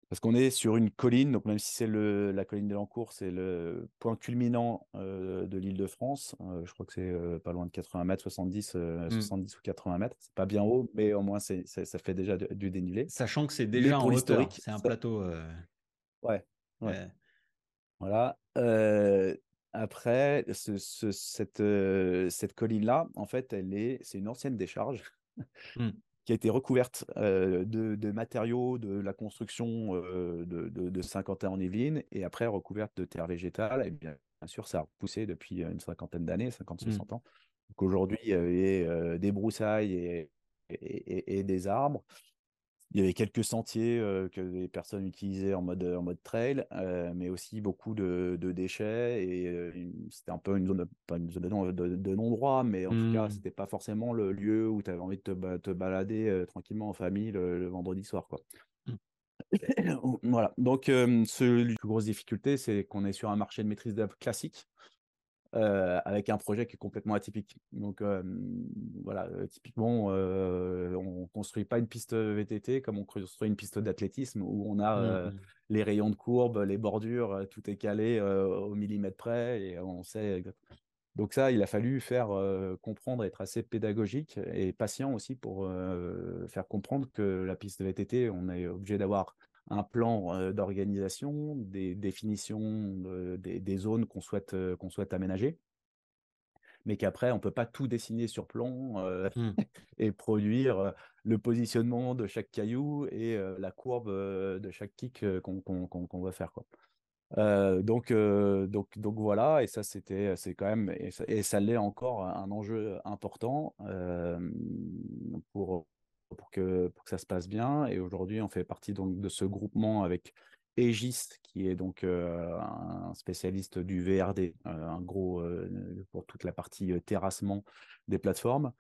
Parce qu'on est sur une colline, donc même si c'est la colline de l'Encourt, c'est le point culminant euh, de l'île de France. je crois que c'est pas loin de 80 mètres, 70, mmh. 70 ou 80 mètres. C'est pas bien haut, mais au moins ça fait déjà du dénivelé. Sachant que c'est déjà en hauteur, c'est un plateau. Ouais, ouais. Voilà. Après, ce, ce, cette, cette colline-là, en fait, elle est, c'est une ancienne décharge mmh. Qui a été recouverte euh, de, de, matériaux de la construction de, de, de Saint-Quentin en Yvelines et après recouverte de terre végétale. Et bien, bien sûr, ça a poussé depuis une cinquantaine d'années, 50-60 mmh. ans. Donc aujourd'hui, il y avait des broussailles et, et, et, et des arbres. Il y avait quelques sentiers euh, que les personnes utilisaient en mode, en mode trail, euh, mais aussi beaucoup de, de déchets. Et euh, c'était un peu une zone, pas une zone de, de, de non-droit, mais en mmh. tout cas, c'était pas forcément le lieu où tu avais envie de te, te balader tranquillement en famille le, le vendredi soir. Quoi. Mmh. voilà. Donc, ce, la plus grosse difficulté, c'est qu'on est sur un marché de maîtrise d'œuvre classique. Euh, avec un projet qui est complètement atypique. Donc euh, voilà, euh, typiquement, on construit pas une piste VTT comme on construit une piste d'athlétisme où on a mmh les rayons de courbe, les bordures, tout est calé au millimètre près et on sait. Donc ça, il a fallu faire comprendre, être assez pédagogique et patient aussi pour faire comprendre que la piste VTT, on est obligé d'avoir un plan d'organisation, des définitions des, des, zones qu'on souhaite, qu'on souhaite aménager, mais qu'après, on ne peut pas tout dessiner sur plan euh, mmh. et produire le positionnement de chaque caillou et la courbe de chaque kick qu'on qu qu va faire. Quoi. Euh, donc, donc, donc voilà, et ça, c'était, c'est quand même, et ça, et ça l'est encore, un enjeu important pour, pour que, pour que ça se passe bien. Et aujourd'hui, on fait partie donc de ce groupement avec Aegis, qui est donc euh, un spécialiste du VRD, euh, un gros euh, pour toute la partie euh, terrassement des plateformes.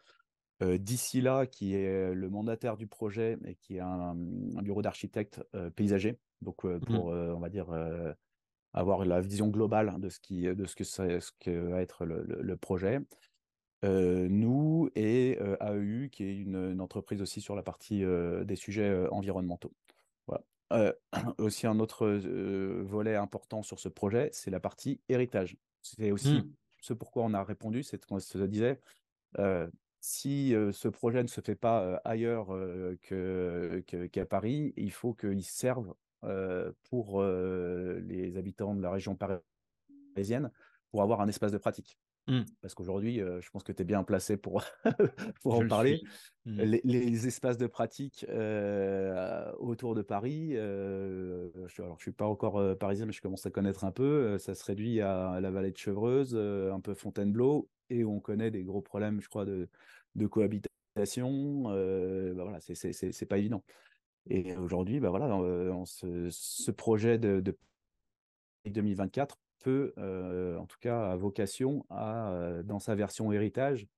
Euh, D'ici là, qui est le mandataire du projet et qui est un, un bureau d'architecte paysager, donc Mmh. pour, on va dire, avoir la vision globale de ce, qui, de ce, que, ça, ce que va être le, le, le projet. Euh, nous et euh, AEU, qui est une, une, entreprise aussi sur la partie euh, des sujets environnementaux. Voilà. aussi un autre volet important sur ce projet, c'est la partie héritage. C'est aussi mmh. ce pourquoi on a répondu, c'est qu'on se disait, si ce projet ne se fait pas ailleurs que, qu'à Paris, il faut qu'il serve pour les habitants de la région parisienne pour avoir un espace de pratique. Mmh. Parce qu'aujourd'hui, je pense que tu es bien placé pour, pour en parler. Mmh. Les, espaces de pratique autour de Paris, je, alors je suis pas encore parisien, mais je commence à connaître un peu. ça se réduit à la vallée de Chevreuse, un peu Fontainebleau, et on connaît des gros problèmes, je crois, de, de cohabitation. bah voilà, c'est pas évident. Et aujourd'hui, bah voilà, ce, projet de, de 2024 peut, en tout cas, a vocation à, dans sa version héritage,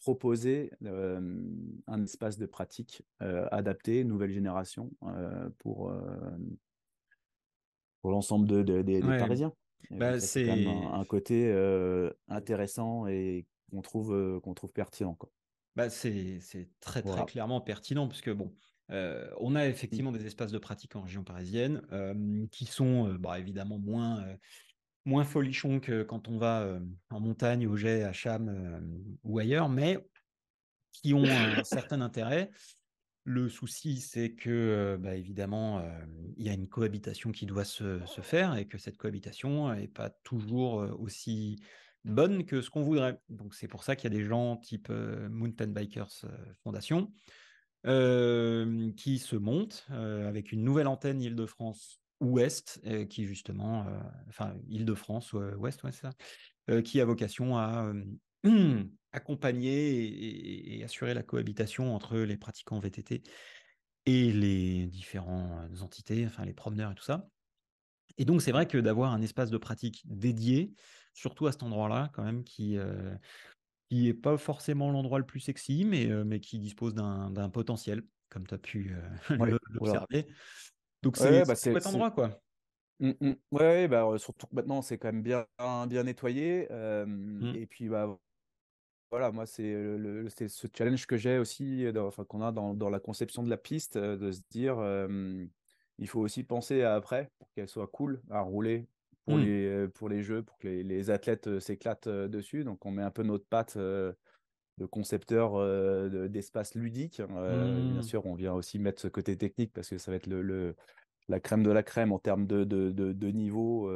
proposer un espace de pratique adapté, nouvelle génération, pour, pour l'ensemble de, des Parisiens. Bah, c'est un, côté intéressant et qu'on trouve, qu'on trouve pertinent. Quoi. Bah, c'est très, très clairement pertinent, puisque bon, on a mmh. effectivement des espaces de pratique en région parisienne qui sont bah, évidemment moins, moins folichons que quand on va en montagne, au Jet, à Cham ou ailleurs, mais qui ont un certain intérêt. Le souci, c'est que, bah, évidemment, il y a une cohabitation qui doit se, se faire et que cette cohabitation n'est pas toujours aussi bonne que ce qu'on voudrait. Donc, c'est pour ça qu'il y a des gens type Mountain Bikers Foundation qui se montent avec une nouvelle antenne Île-de-France Ouest, qui justement, enfin, Île-de-France Ouest, ouais, ça, qui a vocation à accompagner et, assurer la cohabitation entre les pratiquants VTT et les différentes entités, enfin les promeneurs et tout ça. Et donc c'est vrai que d'avoir un espace de pratique dédié, surtout à cet endroit-là, quand même, qui euh, qui n'est pas forcément l'endroit le plus sexy, mais, euh, mais qui dispose d'un potentiel, comme tu as pu euh, l'observer. Donc c'est bah, un endroit, quoi. Mmh, mmh. Ouais, bah, surtout que maintenant c'est quand même bien, bien nettoyé. Mmh. Et puis bah, voilà, moi, c'est le, ce challenge que j'ai aussi, enfin, qu'on a dans, dans, la conception de la piste, de se dire, il faut aussi penser à après pour qu'elle soit cool à rouler pour, mmh. les, pour les jeux, pour que les, les athlètes s'éclatent dessus. Donc, on met un peu notre patte de concepteur d'espace ludique. Bien mmh. sûr, on vient aussi mettre ce côté technique parce que ça va être le, le la crème de la crème en termes de, de, de, niveau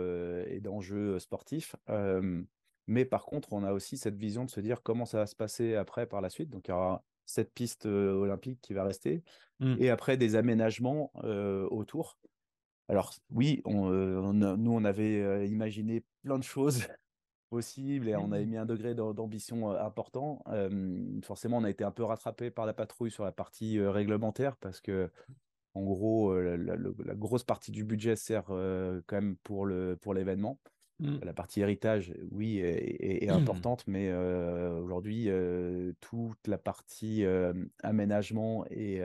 et d'enjeux sportifs. Mais par contre, on a aussi cette vision de se dire comment ça va se passer après par la suite. Donc, il y aura cette piste olympique qui va rester mmh. et après des aménagements autour. Alors, oui, on, nous, on avait imaginé plein de choses et on avait mmh. mis un degré d'ambition important. forcément, on a été un peu rattrapé par la patrouille sur la partie réglementaire parce que en gros, la, grosse partie du budget sert quand même pour l'événement. Pour Mmh. La partie héritage, oui, est, mmh. importante, mais aujourd'hui, toute la partie aménagement et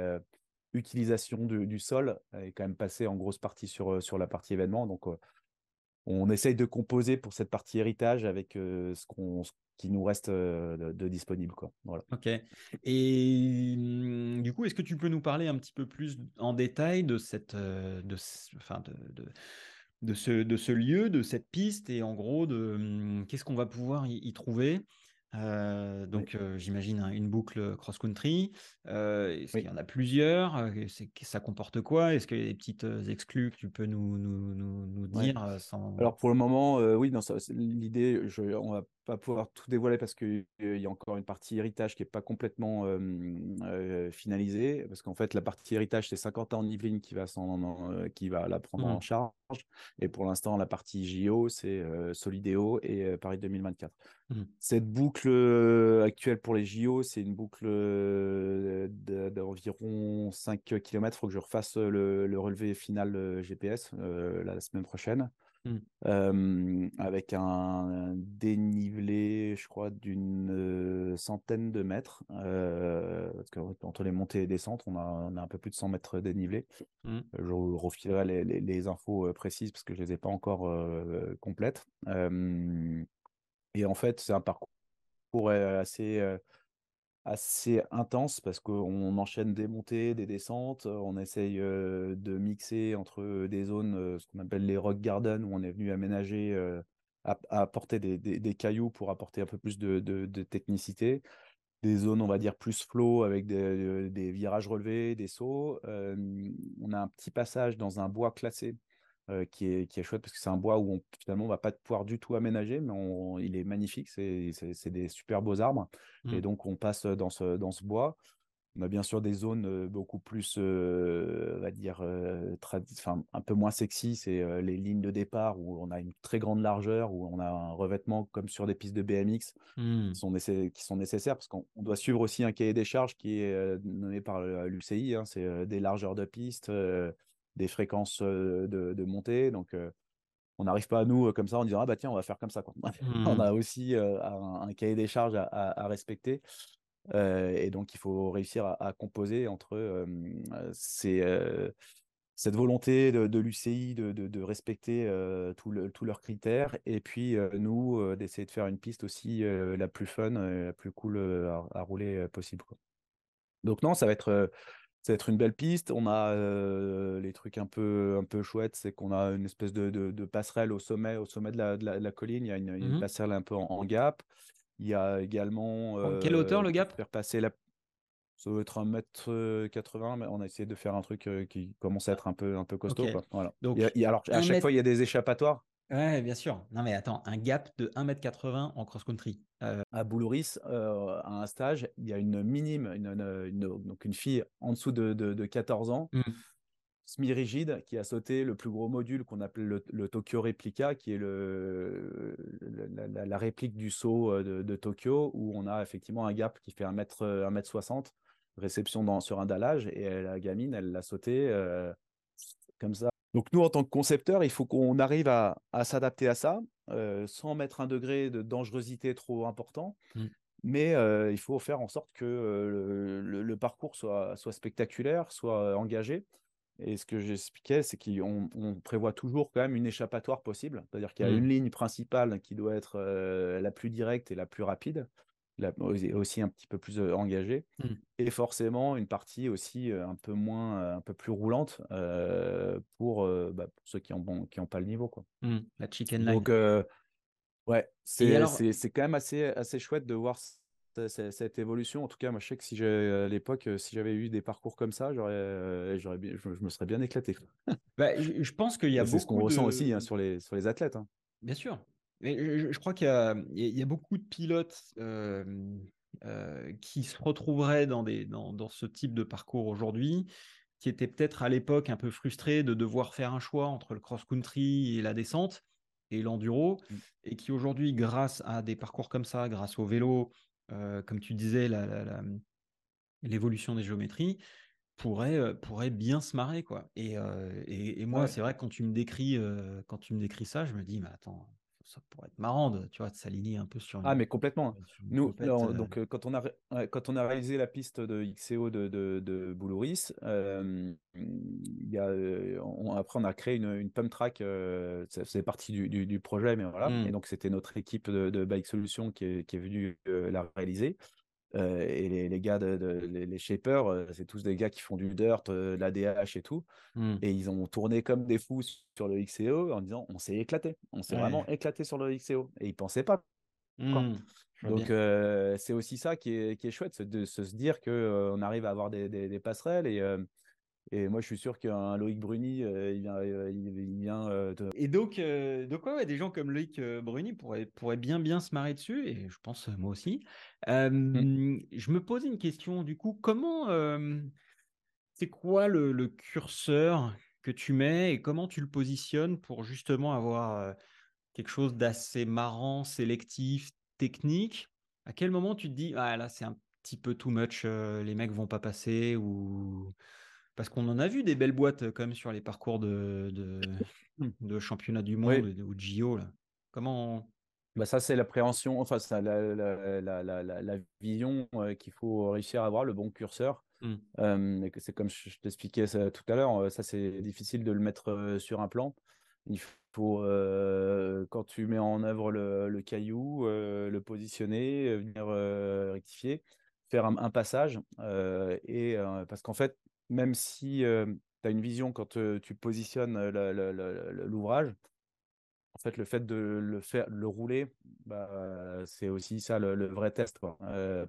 utilisation du, sol est quand même passée en grosse partie sur, sur la partie événement. Donc, on essaye de composer pour cette partie héritage avec ce, qu'on, qui nous reste de, disponible. Quoi. Et mmh, du coup, est-ce que tu peux nous parler un petit peu plus en détail de cette, de, enfin de ce, lieu, de cette piste, et en gros, de hum, qu'est-ce qu'on va pouvoir y, trouver? Euh, donc, euh, j'imagine une boucle cross-country. Euh, est-ce qu'il y en a plusieurs? Ça comporte quoi? Est-ce qu'il y a des petites exclus que tu peux nous, nous, nous, dire Alors, pour le moment, oui, l'idée, on va pas pouvoir tout dévoiler parce qu'il y a encore une partie héritage qui n'est pas complètement finalisée. Parce qu'en fait, la partie héritage, c'est 50 ans en Yvelines qui va, qui va la prendre en mmh. charge. Et pour l'instant, la partie JO, c'est Solidéo et Paris 2024. Mmh. Cette boucle actuelle pour les JO, c'est une boucle d'environ 5 km. Il faut que je refasse le, relevé final GPS la semaine prochaine. Mmh. avec un, dénivelé, je crois, d'une centaine de mètres. parce qu'entre les montées et descentes, on a, on a, un peu plus de 100 mètres dénivelé. Mmh. Je refilerai les, les, les, infos précises parce que je ne les ai pas encore complètes. et en fait, c'est un parcours assez assez intense parce qu'on enchaîne des montées, des descentes. On essaye de mixer entre des zones, ce qu'on appelle les rock gardens, où on est venu aménager, à, apporter des, cailloux pour apporter un peu plus de, technicité. des zones, on va dire, plus flow avec des virages relevés, des sauts. on a un petit passage dans un bois classé qui, est, qui est chouette parce que c'est un bois où on, finalement on va pas pouvoir du tout aménager, mais il est magnifique, c'est des super beaux arbres. Et Mmh. donc on passe dans ce, dans ce bois. On a bien sûr des zones beaucoup plus, on va dire, enfin, un peu moins sexy. C'est les lignes de départ où on a une très grande largeur, où on a un revêtement comme sur des pistes de BMX Mmh. qui sont, qui sont nécessaires parce qu'on doit suivre aussi un cahier des charges qui est nommé par l'UCI. Hein, c'est des largeurs de piste, des fréquences de, de montée. Donc, on n'arrive pas à nous comme ça en disant ah bah tiens on va faire comme ça quoi. on Mmh. a aussi un, un, cahier des charges à, à, à respecter euh, et donc il faut réussir à, à composer entre euh, ces, cette volonté de, de l'UCI de, de, de, respecter tous le, leurs critères et puis nous d'essayer de faire une piste aussi la plus fun, la plus cool à, à rouler possible quoi. Donc non ça va être ça va être une belle piste. On a euh, les trucs un peu, un peu chouettes, c'est qu'on a une espèce de, de, de, passerelle au sommet, au sommet de la, de la, de la colline. Il y a une, une Mmh passerelle un peu en, en, gap. Il y a également. Oh, quelle hauteur le gap? Faire passer la. Ça doit être 1m80, mais on a essayé de faire un truc qui commence à être un peu, un peu costaud. Ok. Quoi. Voilà. Donc, il y a, alors, à chaque mètre... fois, il y a des échappatoires. Ouais, bien sûr. Non, mais attends, un gap de 1m80 en cross-country. Euh... À Boulouris, euh, à un stage, il y a une minime, une, une, une, donc une fille en dessous de, de, de 14 ans, mmh. semi-rigide, qui a sauté le plus gros module qu'on appelle le, le, Tokyo Replica, qui est le, la, la, la, réplique du saut de, de, Tokyo, où on a effectivement un gap qui fait 1 mètre, 1 mètre 60, réception dans, sur un dallage, et la gamine, elle l'a sauté euh, comme ça. Donc nous, en tant que concepteurs, il faut qu'on arrive à, à s'adapter à ça, euh, sans mettre un degré de dangerosité trop important. Mmh. Mais euh, il faut faire en sorte que euh, le, le, parcours soit, soit, spectaculaire, soit engagé. Et ce que j'expliquais, c'est qu'on on prévoit toujours quand même une échappatoire possible. C'est-à-dire qu'il y a mmh. une ligne principale qui doit être la plus directe et la plus rapide, la, aussi un petit peu plus engagée. Mmh. Et forcément, une partie aussi un peu moins, un peu plus roulante euh, pour, bah, pour, ceux qui n'ont bon, qui ont pas le niveau. Quoi. Mmh. La chicken line. Donc, euh, ouais, c'est alors... quand même assez, assez chouette de voir cette évolution. En tout cas, moi, je sais que si à l'époque, si j'avais eu des parcours comme ça, j'aurais, j'aurais je, je, me serais bien éclaté. bah, je, je, pense qu'il y a beaucoup. C'est ce qu'on de... ressent aussi hein, sur, les, sur les athlètes. Hein. Bien sûr. Mais je, je crois qu'il y a, il y a beaucoup de pilotes euh, euh, qui se retrouveraient dans, des, dans, dans, ce type de parcours aujourd'hui, qui étaient peut-être à l'époque un peu frustrés de devoir faire un choix entre le cross-country et la descente et l'enduro, mmh. et qui aujourd'hui, grâce à des parcours comme ça, grâce au vélo, euh, comme tu disais, l'évolution des géométries, pourrait, pourrait bien se marrer. Quoi. Et, et, et moi, ouais. c'est vrai, quand tu, me décris, quand tu me décris ça, je me dis, mais attends, ça pourrait être marrant de, tu vois, de s'aligner un peu sur une, Ah, mais complètement. Nous, non, donc, euh, quand, on a, quand on a réalisé la piste de XCO de, de, de Boulouris, euh, y a, on, après, on a créé une, une pump track. Euh, c'est partie du, du, du, projet, mais voilà. Mmh. Et donc, c'était notre équipe de, de Bike Solutions qui est, qui est venue la réaliser. Euh, et les, les, gars, de, de les, les, shapers, euh, c'est tous des gars qui font du dirt, euh, de l'ADH et tout. Mmh. Et ils ont tourné comme des fous sur le XCO en disant on s'est éclaté. On s'est Ouais. vraiment éclaté sur le XCO. Et ils pensaient pas. Vois Donc, euh, c'est aussi ça qui est, qui est chouette, c'est de se, se dire qu'on arrive à avoir des, des, des passerelles. Et, et moi, je suis sûr qu'un Loïc Bruni, euh, il vient. euh, il, vient euh, de- Et donc, euh, donc ouais, ouais, des gens comme Loïc Bruni pourraient, pourraient bien bien se marrer dessus, et je pense moi aussi. Mmh. Je me pose une question, du coup, comment, c'est quoi le, le curseur que tu mets et comment tu le positionnes pour justement avoir quelque chose d'assez marrant, sélectif, technique? À quel moment tu te dis, ah là, c'est un petit peu too much, les mecs vont pas passer ou parce qu'on en a vu des belles boîtes euh, quand même sur les parcours de, de, de championnat du monde Oui. ou de JO. Là. Comment. Bah ça, c'est l'appréhension, enfin, c'est la, la, la, la, vision euh, qu'il faut réussir à avoir, le bon curseur. Mm. Euh, c'est comme je, je t'expliquais ça tout à l'heure, ça, c'est difficile de le mettre sur un plan. Il faut, euh, quand tu mets en œuvre le, le caillou, le positionner, venir rectifier, faire un, un passage. et parce qu'en fait, même si tu as une vision quand euh, tu positionnes l'ouvrage, en fait, le fait de le faire, le rouler, bah, c'est aussi ça le, vrai test, quoi.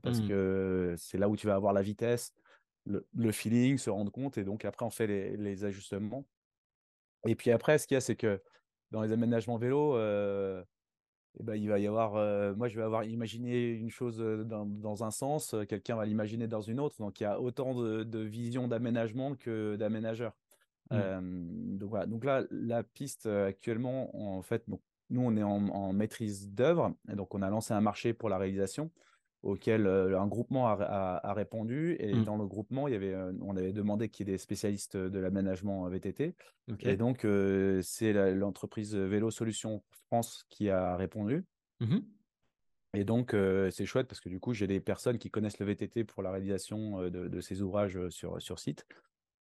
parce Mmh. que c'est là où tu vas avoir la vitesse, le, le feeling, se rendre compte, et donc après, on fait les, les ajustements. Et puis après, ce qu'il y a, c'est que dans les aménagements vélo, euh, eh ben, il va y avoir, euh, moi je vais avoir imaginé une chose dans, dans un sens, quelqu'un va l'imaginer dans une autre. Donc il y a autant de, de visions d'aménagement que d'aménageurs. Mmh. donc voilà. Donc là, la piste actuellement, en fait, donc, nous on est en, en maîtrise d'œuvre, et donc on a lancé un marché pour la réalisation auquel un groupement a, répondu. Et Mmh. dans le groupement, il y avait, on avait demandé qu'il y ait des spécialistes de l'aménagement VTT. Et donc, c'est l'entreprise Vélo Solutions France qui a répondu. Mmh Et donc, c'est chouette parce que du coup, j'ai des personnes qui connaissent le VTT pour la réalisation de, ces ouvrages sur, sur site.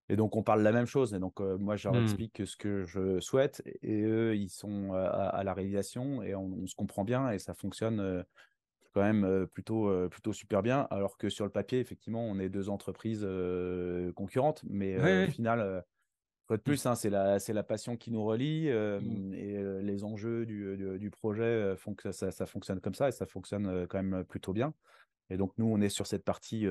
Et donc, on parle de la même chose. Et donc, moi, je leur Mmh. explique ce que je souhaite. Et eux, ils sont à, la réalisation et on, on, se comprend bien et ça fonctionne quand même plutôt, plutôt super bien. Alors que sur le papier, effectivement, on est deux entreprises concurrentes. Mais au final, fois de mmh. plus, hein, c'est la, la passion qui nous relie mmh. et les enjeux du, du, projet font que ça, ça, fonctionne comme ça et ça fonctionne quand même plutôt bien. Et donc, nous, on est sur cette partie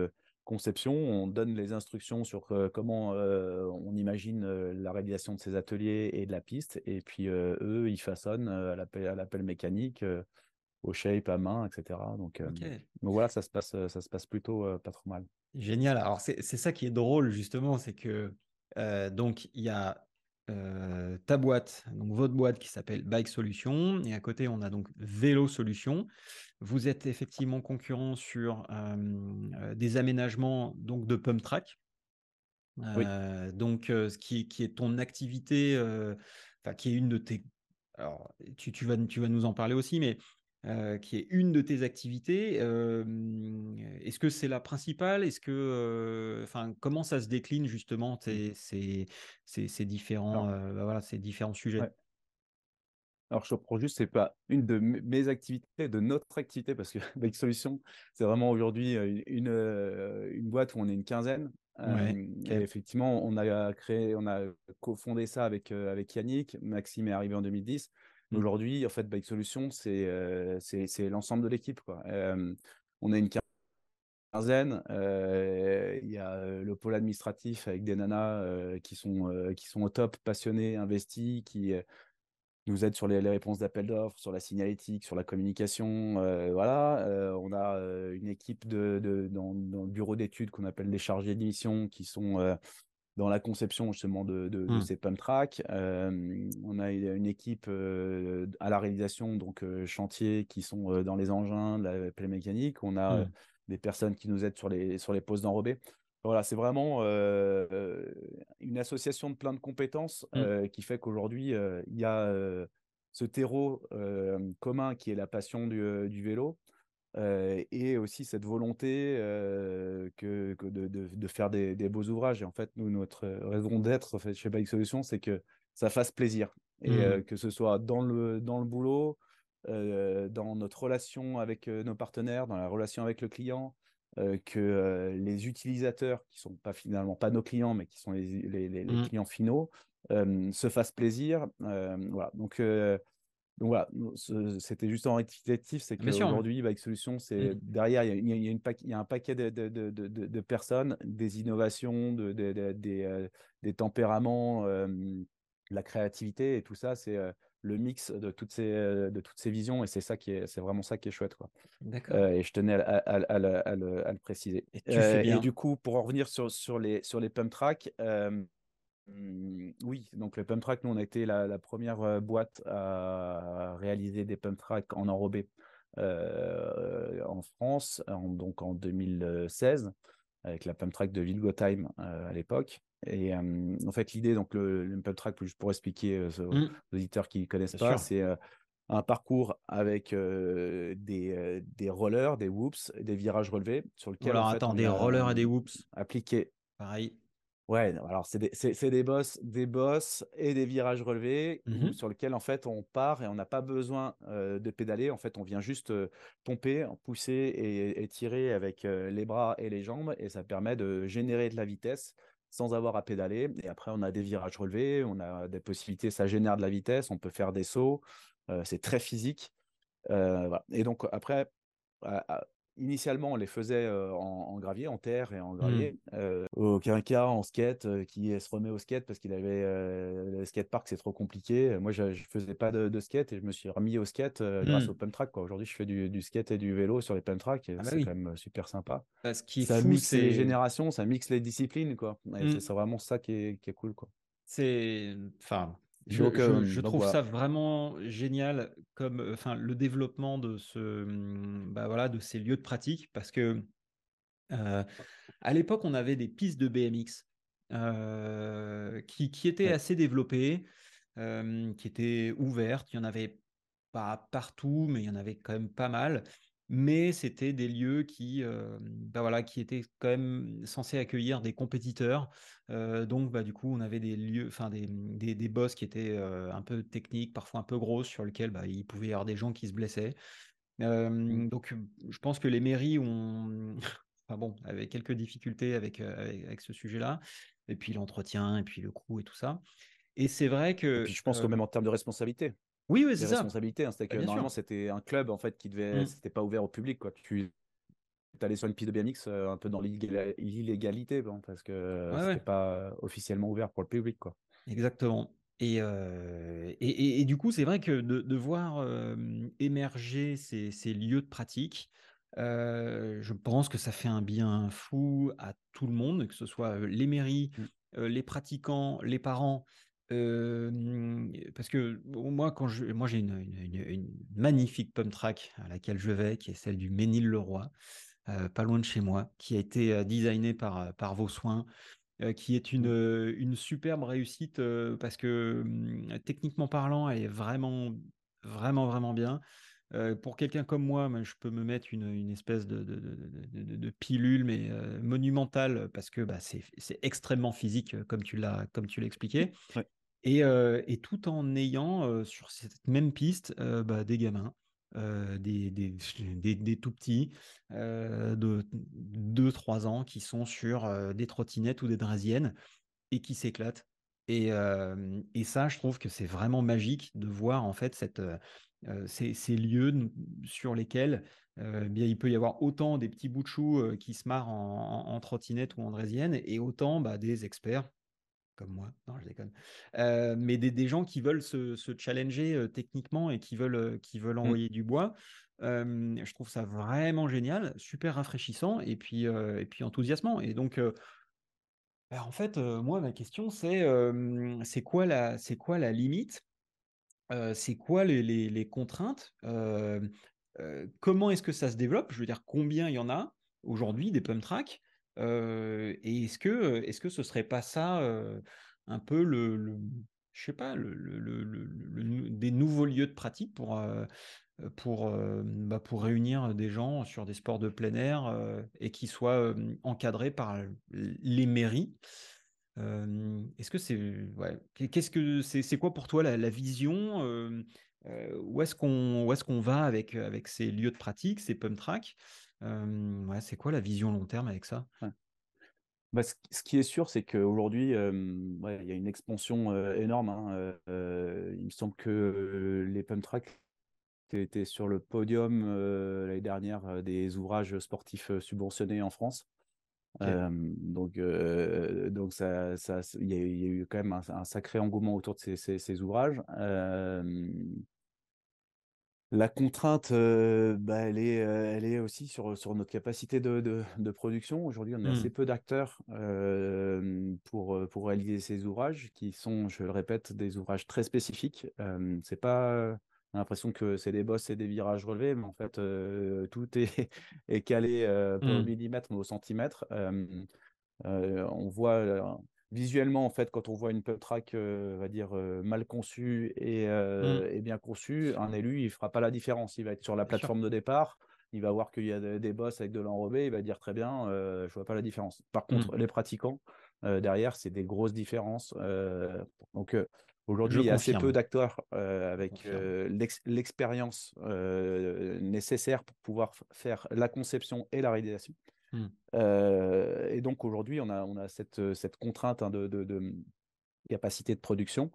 conception, on donne les instructions sur comment on imagine la réalisation de ces ateliers et de la piste. Et puis, eux, ils façonnent à l'appel mécanique au shape, à main, etc. Donc, donc voilà, ça se passe, ça se passe plutôt pas trop mal. Génial. Alors c'est ça qui est drôle justement, c'est que donc il y a ta boîte, donc votre boîte qui s'appelle Bike Solutions, et à côté on a donc Vélo Solutions. Vous êtes effectivement concurrent sur des aménagements donc de pump track. Donc ce qui, qui, est ton activité, enfin qui est une de tes alors, tu, tu, vas, tu vas nous en parler aussi, mais euh, qui est une de tes activités. Est-ce que c'est la principale? Est-ce que, enfin, comment ça se décline justement mmh. ces, ces, ces, différents, bah voilà, ces différents sujets? Alors, je reprends juste, c'est pas une de mes activités, de notre activité, parce que avec Solutions, c'est vraiment aujourd'hui une, une, boîte où on est une quinzaine. et effectivement, on a créé, on a cofondé ça avec, avec Yannick. Maxime est arrivé en 2010. Mmh. Aujourd'hui, en fait, Bike Solutions, c'est l'ensemble de l'équipe. on a une quinzaine. Il y a le pôle administratif avec des nanas qui, sont, au top, passionnés, investis, qui nous aident sur les, réponses d'appel d'offres, sur la signalétique, sur la communication. voilà, on a une équipe de, de dans, dans, le bureau d'études qu'on appelle les chargés d'émission qui sont dans la conception justement de, de, mmh. ces pump tracks. on a une équipe à la réalisation, donc chantier, qui sont dans les engins, de la pelle mécanique. On a mmh. des personnes qui nous aident sur les, sur les postes d'enrobés. Voilà, c'est vraiment une association de plein de compétences mmh. qui fait qu'aujourd'hui, il y a ce terreau commun qui est la passion du, du vélo, et aussi cette volonté que, que de, de, faire des, des, beaux ouvrages. Et en fait, nous, notre raison d'être chez Bike Solutions, c'est que ça fasse plaisir. Et mmh. que ce soit dans le, dans le boulot, dans notre relation avec nos partenaires, dans la relation avec le client, que les utilisateurs, qui sont pas finalement pas nos clients, mais qui sont les, les, les, mmh. clients finaux, se fassent plaisir. voilà. Donc, donc voilà, c'était juste en rectificatif, c'est qu'aujourd'hui, Bike Solutions, c'est mmh. derrière, il y, a, y a une il y a un paquet de, de, de, de, personnes, des innovations, des, des, tempéraments, la créativité et tout ça, c'est le mix de toutes ces, de toutes ces visions et c'est ça qui est, c'est vraiment ça qui est chouette, quoi. D'accord. et je tenais à, à, à, à le, préciser. Et, tu fais bien. et, du coup, pour en revenir sur, sur les, sur les pump tracks, oui, donc le pump track, nous on a été la, première boîte à réaliser des pump tracks en enrobé en France, donc en 2016, avec la pump track de Vilgotheim à l'époque. Et en fait, l'idée, donc le, pump track, pour expliquer aux mmh. auditeurs qui ne connaissent pas, c'est un parcours avec des, des rollers, des whoops, des virages relevés sur lequel. Alors attends, des rollers et des whoops. Appliqués. Pareil. Ouais, alors c'est des, des, boss, des boss et des virages relevés mmh sur lesquels en fait on part et on n'a pas besoin de pédaler. En fait, on vient juste pomper, pousser et, tirer avec les bras et les jambes et ça permet de générer de la vitesse sans avoir à pédaler. Et après, on a des virages relevés, on a des possibilités, ça génère de la vitesse, on peut faire des sauts, c'est très physique. Et donc, après, initialement, on les faisait en, gravier, en terre et en Mmh. gravier. aucun cas en skate qui se remet au skate parce qu'il avait le skatepark, c'est trop compliqué. Moi, je ne faisais pas de, skate et je me suis remis au skate grâce Mmh. au pump track. Aujourd'hui, je fais du, skate et du vélo sur les pump tracks et Ah bah c'est oui. quand même super sympa. Bah, ce qui est ça fou, mixe les générations, ça mixe les disciplines. quoi. Mmh. C'est c'est vraiment ça qui est, qui est cool. quoi. c'est enfin je, Donc, je- euh, je donc trouve voilà. ça vraiment génial comme enfin le développement de ce mmh, bah voilà de ces lieux de pratique parce que euh, à l'époque on avait des pistes de BMX euh, qui, qui étaient Ouais. assez développées euh, qui étaient ouvertes il y en avait pas partout mais il y en avait quand même pas mal mais c'était des lieux qui, euh, bah voilà, qui étaient quand même censés accueillir des compétiteurs. Euh, donc, bah, du coup, on avait des lieux, enfin des, des, des boss qui étaient euh, un peu techniques, parfois un peu grosses, sur lesquels bah, il pouvait y avoir des gens qui se blessaient. Euh, Mm. Donc, je pense que les mairies ont, enfin bon, avaient quelques difficultés avec, euh, avec, avec ce sujet-là. Et puis l'entretien, et puis le crew et tout ça. Et c'est vrai que. Et puis je pense que même en termes de responsabilité, oui, c'est ça. responsabilités, hein, c'était Bah, que bien normalement c'était un club en fait qui devait, Mm. c'était pas ouvert au public quoi. Tu allais sur une piste de BMX euh, un peu dans l'illégalité bon, parce que euh, Ouais, c'était ouais. pas officiellement ouvert pour le public quoi. Exactement. Et, euh, et, et- et du coup, c'est vrai que de, de voir euh, émerger ces, ces lieux de pratique, euh, je pense que ça fait un bien fou à tout le monde, que ce soit les mairies, Mm. les pratiquants, les parents. Parce que bon, moi, quand je, moi, j'ai une, une- une- une magnifique pump track à laquelle je vais, qui est celle du Ménil-le-Roi, euh, pas loin de chez moi, qui a été designée par, par vos soins qui est une, Mm. euh, une superbe réussite parce que hum, techniquement parlant, elle est vraiment, vraiment, vraiment bien. Pour quelqu'un comme moi, je peux me mettre une, une espèce de, de, de- de- de pilule, mais monumentale, parce que bah, c'est c'est extrêmement physique, comme tu l'as comme tu l'as expliqué. Ouais. Et, tout en ayant sur cette même piste bah, des gamins, des, des, des, tout petits de 2-3 ans qui sont sur des trottinettes ou des draisiennes et qui s'éclatent. Et, ça, je trouve que c'est vraiment magique de voir en fait cette, ces, ces lieux sur lesquels euh, bien, il peut y avoir autant des petits bouts de chou euh, qui se marrent en, en- en trottinette ou en draisienne et autant bah, des experts comme moi, non, je déconne. Euh, mais des, des gens qui veulent se, se challenger euh, techniquement et qui veulent, euh, qui veulent Mm. envoyer du bois. Je trouve ça vraiment génial, super rafraîchissant et puis, et puis enthousiasmant. Et donc, bah, en fait, moi, ma question, c'est c'est quoi, la, quoi la limite C'est quoi les, les- les contraintes Comment est-ce que ça se développe? Je veux dire, combien il y en a aujourd'hui des pump tracks? Et est-ce que, est-ce que ce serait pas ça euh, un peu le, le- je sais pas, le, le- le- des nouveaux lieux de pratique pour, euh, pour, euh, bah, pour réunir des gens sur des sports de plein air euh, et qui soient euh, encadrés par les mairies? Euh, Est-ce que c'est ouais, qu'est-ce que c'est quoi pour toi la, vision euh, euh, Où est-ce qu'on est-ce qu'on va avec avec ces lieux de pratique, ces pump tracks? Euh, ouais, c'est quoi la vision long terme avec ça? Ouais. Bah, ce, qui est sûr, c'est qu'aujourd'hui, euh, ouais, il y a une expansion euh, énorme. hein, euh, il me semble que les pump tracks étaient sur le podium l'année dernière des ouvrages sportifs subventionnés en France. Donc, donc ça, ça, il y, y a eu quand même un, un sacré engouement autour de ces, ces- ces ouvrages. La contrainte, euh, bah, elle est, euh, elle est aussi sur, sur notre capacité de, de- de production. Aujourd'hui, on est assez Hmm. peu d'acteurs euh, pour, pour réaliser ces ouvrages, qui sont, je le répète, des ouvrages très spécifiques. C'est pas, on a l'impression que c'est des bosses et des virages relevés, mais en fait, tout est, est calé au Hmm. millimètre, mais au centimètre. On voit visuellement, en fait, quand on voit une pub track, euh, va dire, euh, mal conçue et, euh, et bien conçue, un élu, il fera pas la différence. Il va être sur la plateforme de départ, il va voir qu'il y a des, bosses avec de l'enrobé, il va dire très bien, je vois pas la différence. Par contre, Hmm. les pratiquants, derrière, c'est des grosses différences. Donc, aujourd'hui, il y a assez peu d'acteurs euh, avec euh, l'expérience euh, nécessaire pour pouvoir faire la conception et la réalisation. Mmh. et donc aujourd'hui, on a, on a cette, cette contrainte hein, de, de, de, capacité de production.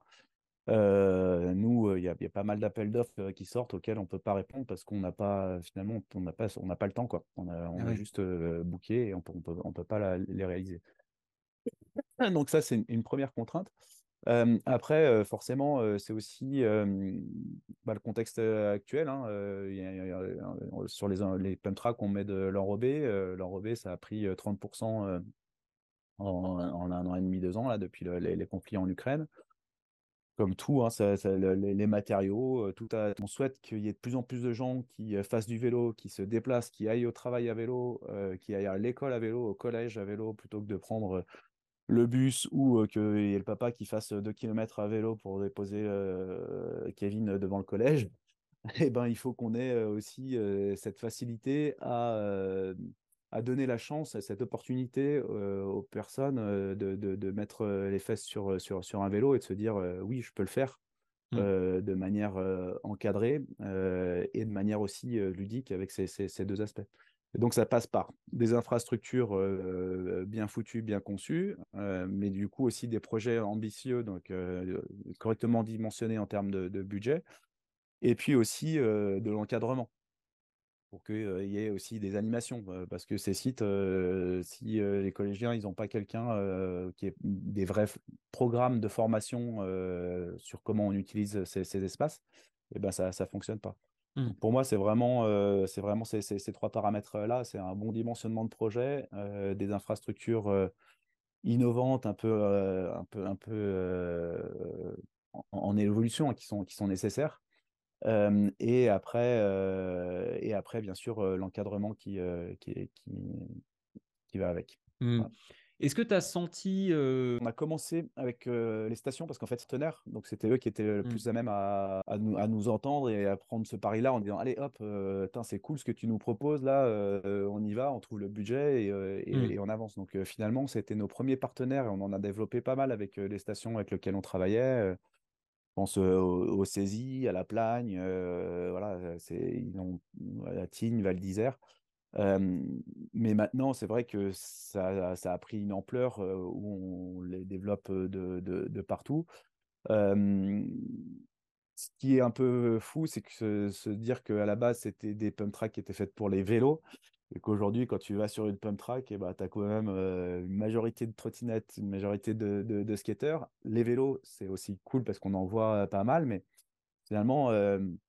nous, il y, a pas mal d'appels d'offres qui sortent auxquels on ne peut pas répondre parce qu'on n'a pas, finalement, on n'a pas, on n'a pas le temps. Quoi. On a, on Ah a ouais. juste booké et on peut, peut, on peut pas la- les réaliser. Donc ça, c'est une, une première contrainte. Euh, après, euh, forcément, euh, c'est aussi bah, le contexte actuel. hein, y a- y a- sur les, les pump tracks, on met de l'enrobé. L'enrobé, ça a pris euh, 30% euh, en, en un an et demi, deux ans, là, depuis le- les, les conflits en Ukraine. Comme tout, hein, ça- ça- le- les, matériaux, tout à- on souhaite qu'il y ait de plus en plus de gens qui fassent du vélo, qui se déplacent, qui aillent au travail à vélo, qui aillent à l'école à vélo, au collège à vélo, plutôt que de prendre le bus ou qu'il y ait le papa qui fasse 2 km à vélo pour déposer Kevin devant le collège, et ben, il faut qu'on ait aussi cette facilité à, à donner la chance, cette opportunité aux personnes de, de, de, mettre les fesses sur, sur, sur un vélo et de se dire oui, je peux le faire. Euh, de manière euh, encadrée euh, et de manière aussi ludique avec ces, ces, ces deux aspects. Donc, ça passe par des infrastructures bien foutues, bien conçues, mais du coup aussi des projets ambitieux, donc correctement dimensionnés en termes de, budget, et puis aussi de l'encadrement pour qu'il y ait aussi des animations, parce que ces sites, si les collégiens, ils n'ont pas quelqu'un qui ait des vrais programmes de formation sur comment on utilise ces, ces espaces, eh ben ça ne fonctionne pas. Mmh. Pour moi, c'est vraiment, euh, c'est vraiment ces, ces, ces, trois paramètres-là. C'est un bon dimensionnement de projet, euh, des infrastructures euh, innovantes, un peu, un peu, un peu en, en, évolution, hein, qui, sont, qui sont nécessaires. Et, après, et après, bien sûr, l'encadrement qui, qui, qui, qui, va avec. Mmh. Voilà. Est-ce que tu as senti. Euh... On a commencé avec euh, les stations parce qu'en fait, Tonnerre, donc c'était eux qui étaient le plus mmh. à même à, à, nous, à, nous, entendre et à prendre ce pari-là en disant Allez, hop, euh, c'est cool ce que tu nous proposes là, euh, on y va, on trouve le budget et, et, mmh. et on avance. Donc finalement, c'était nos premiers partenaires et on en a développé pas mal avec les stations avec lesquelles on travaillait. Je pense au, au à la Plagne, voilà, ils ont la Tignes, Val d'Isère. Mais maintenant, c'est vrai que ça, a pris une ampleur où on les développe de, partout. Ce qui est un peu fou, c'est que se, dire qu'à la base, c'était des pump tracks qui étaient faites pour les vélos. Et qu'aujourd'hui, quand tu vas sur une pump track, et bah, tu as quand même une majorité de trottinettes, une majorité de, de, skateurs. Les vélos, c'est aussi cool parce qu'on en voit pas mal, mais finalement,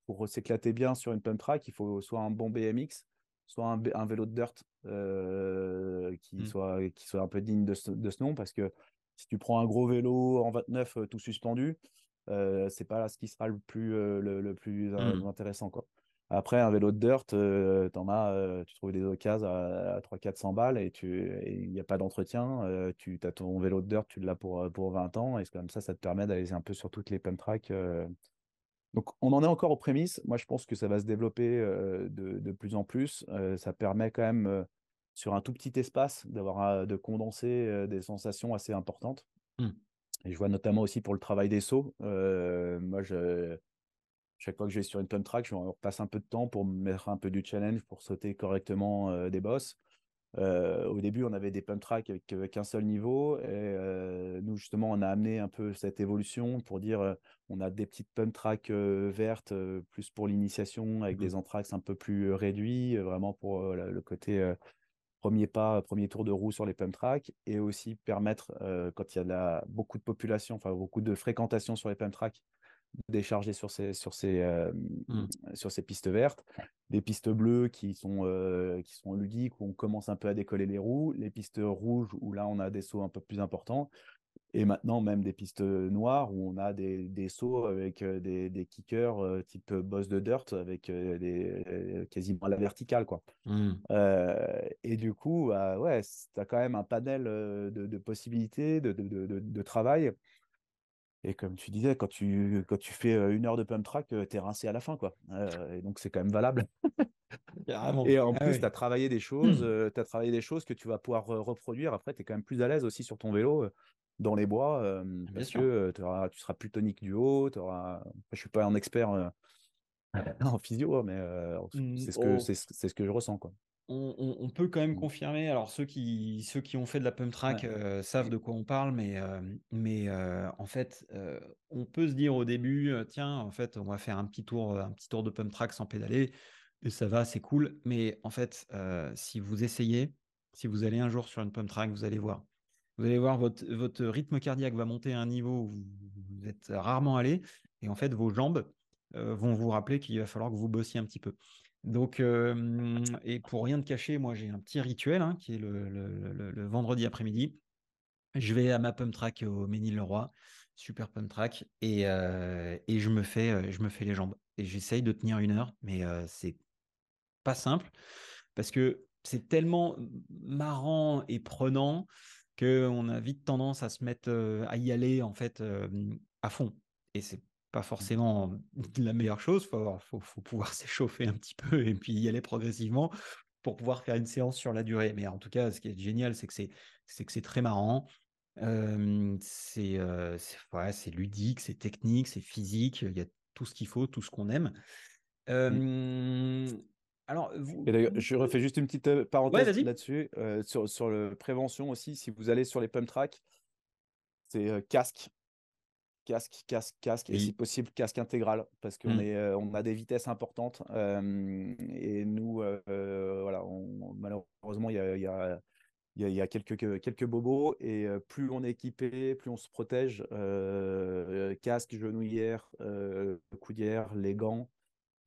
pour s'éclater bien sur une pump track, il faut soit un bon BMX, soit un, un vélo de dirt euh, qui, mmh. soit, qui soit un peu digne de ce, de ce, nom, parce que si tu prends un gros vélo en 29 euh, tout suspendu, euh, c'est pas là ce qui sera le plus, euh, le, le, plus mmh. intéressant. Quoi. Après, un vélo de dirt, euh, en as, tu trouves des occasions à, à 300-400 balles et il n'y a pas d'entretien. tu as ton vélo de dirt, tu l'as pour, pour 20 ans et comme ça, ça te permet d'aller un peu sur toutes les pump tracks donc, on en est encore aux prémices. Moi, je pense que ça va se développer euh, de, de, plus en plus. Euh, ça permet quand même, euh, sur un tout petit espace, d'avoir de condenser des sensations assez importantes. Mmh. Et je vois notamment aussi pour le travail des sauts. moi, je, chaque fois que je vais sur une pump track, je repasse un peu de temps pour me mettre un peu du challenge, pour sauter correctement des bosses. Euh, au début, on avait des pump tracks avec, avec un seul niveau. Et euh, nous, justement, on a amené un peu cette évolution pour dire euh, on a des petites pump tracks vertes, plus pour l'initiation, avec mmh. des entraxes un peu plus réduits, vraiment pour le côté premier pas, premier tour de roue sur les pump tracks. Et aussi permettre, quand il y a la, beaucoup de population, enfin beaucoup de fréquentation sur les pump tracks, décharger sur ces, sur, ces, euh, mmh. sur ces pistes vertes, des pistes bleues qui sont, euh, qui sont ludiques où on commence un peu à décoller les roues, les pistes rouges où là on a des sauts un peu plus importants, et maintenant même des pistes noires où on a des, des sauts avec des, des kickers euh, type boss de dirt avec des, quasiment à la verticale. Quoi. Mmh. et du coup, bah, ouais, tu as quand même un panel de, de possibilités de, de, de travail. Et comme tu disais, quand tu, quand tu fais une heure de pump track, tu es rincé à la fin. Quoi. Euh, et donc, c'est quand même valable. et en ah plus, oui. tu as travaillé des choses, tu as travaillé des choses que tu vas pouvoir reproduire. Après, tu es quand même plus à l'aise aussi sur ton vélo dans les bois euh, parce sûr. que auras, tu seras plus tonique du haut. Auras... Je suis pas un expert en physio, mais c'est ce, que, Oh. c'est, c'est ce que je ressens. Quoi. On, peut quand même Mm. confirmer. Alors, ceux qui, ceux qui ont fait de la pump track Ouais. euh, savent de quoi on parle, mais, euh, mais euh, en fait, on peut se dire au début, tiens, en fait, on va faire un petit tour, un petit tour de pump track sans pédaler, et ça va, c'est cool. Mais en fait, si vous essayez, si vous allez un jour sur une pump track, vous allez voir. Vous allez voir, votre, votre rythme cardiaque va monter à un niveau où vous êtes rarement allé, et en fait, vos jambes vont vous rappeler qu'il va falloir que vous bossiez un petit peu. Donc, et pour rien de cacher, moi j'ai un petit rituel hein, qui est le, vendredi après-midi. Je vais à ma pump track au Ménil-le-Roi, super pump track, et, je, me fais, les jambes. Et j'essaye de tenir une heure, mais c'est pas simple parce que c'est tellement marrant et prenant qu'on a vite tendance à se mettre à y aller en fait à fond. Et c'est pas forcément la meilleure chose. Il faut, faut, faut, pouvoir s'échauffer un petit peu et puis y aller progressivement pour pouvoir faire une séance sur la durée. Mais en tout cas, ce qui est génial, c'est que c'est, c'est que c'est très marrant. Euh, c'est, euh, ouais, c'est ludique, c'est technique, c'est physique. Il y a tout ce qu'il faut, tout ce qu'on aime. Euh, Mm. alors, vous, Et d'ailleurs, je refais juste une petite parenthèse ouais, là-dessus. Sur, sur la prévention aussi, si vous allez sur les pump tracks, c'est casque, casque, casque, casque, oui. et si possible casque intégral, parce qu'on mmh. est, euh, on a des vitesses importantes. Euh, et nous, voilà, on, malheureusement, il y a, y a y, a, il y a, quelques, quelques bobos et euh, plus on est équipé, plus on se protège. Euh, casque, genouillère, euh, coudière, les gants.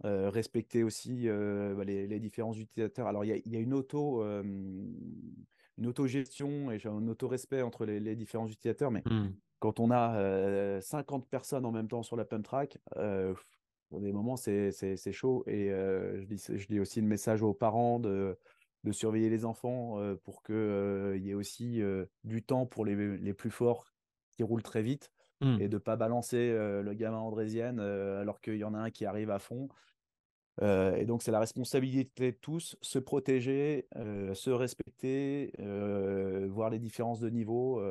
respecter aussi bah, les, les, différents utilisateurs. Alors, il y a, il y a une auto, une auto-gestion et un auto-respect entre les, les, différents utilisateurs, mais mmh. Quand on a 50 personnes en même temps sur la pump track, pour des moments, c'est chaud. Et je dis, je, dis, aussi le message aux parents de de surveiller les enfants pour qu'il y ait aussi du temps pour les, les, plus forts qui roulent très vite mmh. et de ne pas balancer le gamin andrésienne alors qu'il y en a un qui arrive à fond. et donc, c'est la responsabilité de tous, se protéger, se respecter, voir les différences de niveau.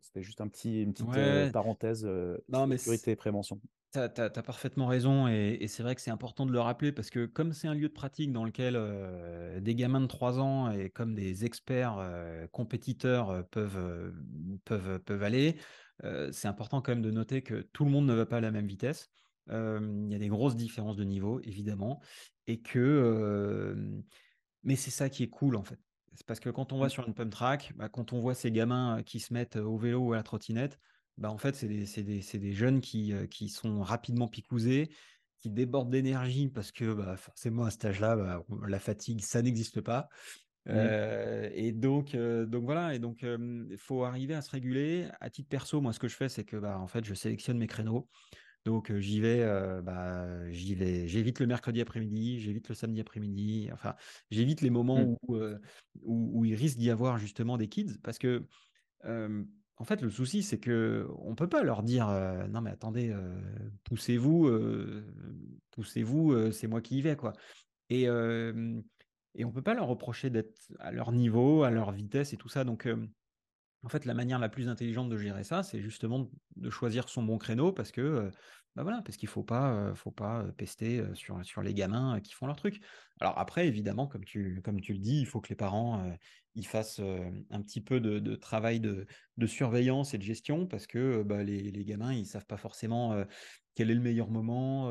C'était juste un petit, une petite ouais. parenthèse non, mais sécurité et prévention. Tu as, as, parfaitement raison et, et c'est vrai que c'est important de le rappeler parce que comme c'est un lieu de pratique dans lequel euh, des gamins de 3 ans et comme des experts euh, compétiteurs euh, peuvent, peuvent, peuvent aller, c'est important quand même de noter que tout le monde ne va pas à la même vitesse. Il y a des grosses différences de niveau, évidemment, et que... mais c'est ça qui est cool en fait. C'est parce que quand on va sur une pump track, bah, quand on voit ces gamins qui se mettent au vélo ou à la trottinette, bah, en fait, c'est des, des, des, jeunes qui, qui, sont rapidement picousés, qui débordent d'énergie parce que bah, forcément, à cet âge-là, bah, la fatigue, ça n'existe pas. Mmh. Euh, et donc, euh, donc voilà, et donc il euh, faut arriver à se réguler. À titre perso, moi, ce que je fais, c'est que bah, en fait, je sélectionne mes créneaux. Donc j'y vais, bah, j'y vais, j'évite le mercredi après-midi, j'évite le samedi après-midi. Enfin, j'évite les moments mmh. où, où, où, il risque d'y avoir justement des kids parce que en fait, le souci, c'est que on peut pas leur dire non mais attendez, poussez-vous, poussez-vous, c'est moi qui y vais quoi. Et et on peut pas leur reprocher d'être à leur niveau, à leur vitesse et tout ça. Donc en fait, la manière la plus intelligente de gérer ça, c'est justement de choisir son bon créneau parce que bah voilà, parce qu'il faut pas, faut pas pester sur, sur les gamins qui font leur truc. Alors après, évidemment, comme tu, comme tu le dis, il faut que les parents ils fassent un petit peu de, de travail de, de, surveillance et de gestion parce que bah, les, les, gamins, ils savent pas forcément quel est le meilleur moment.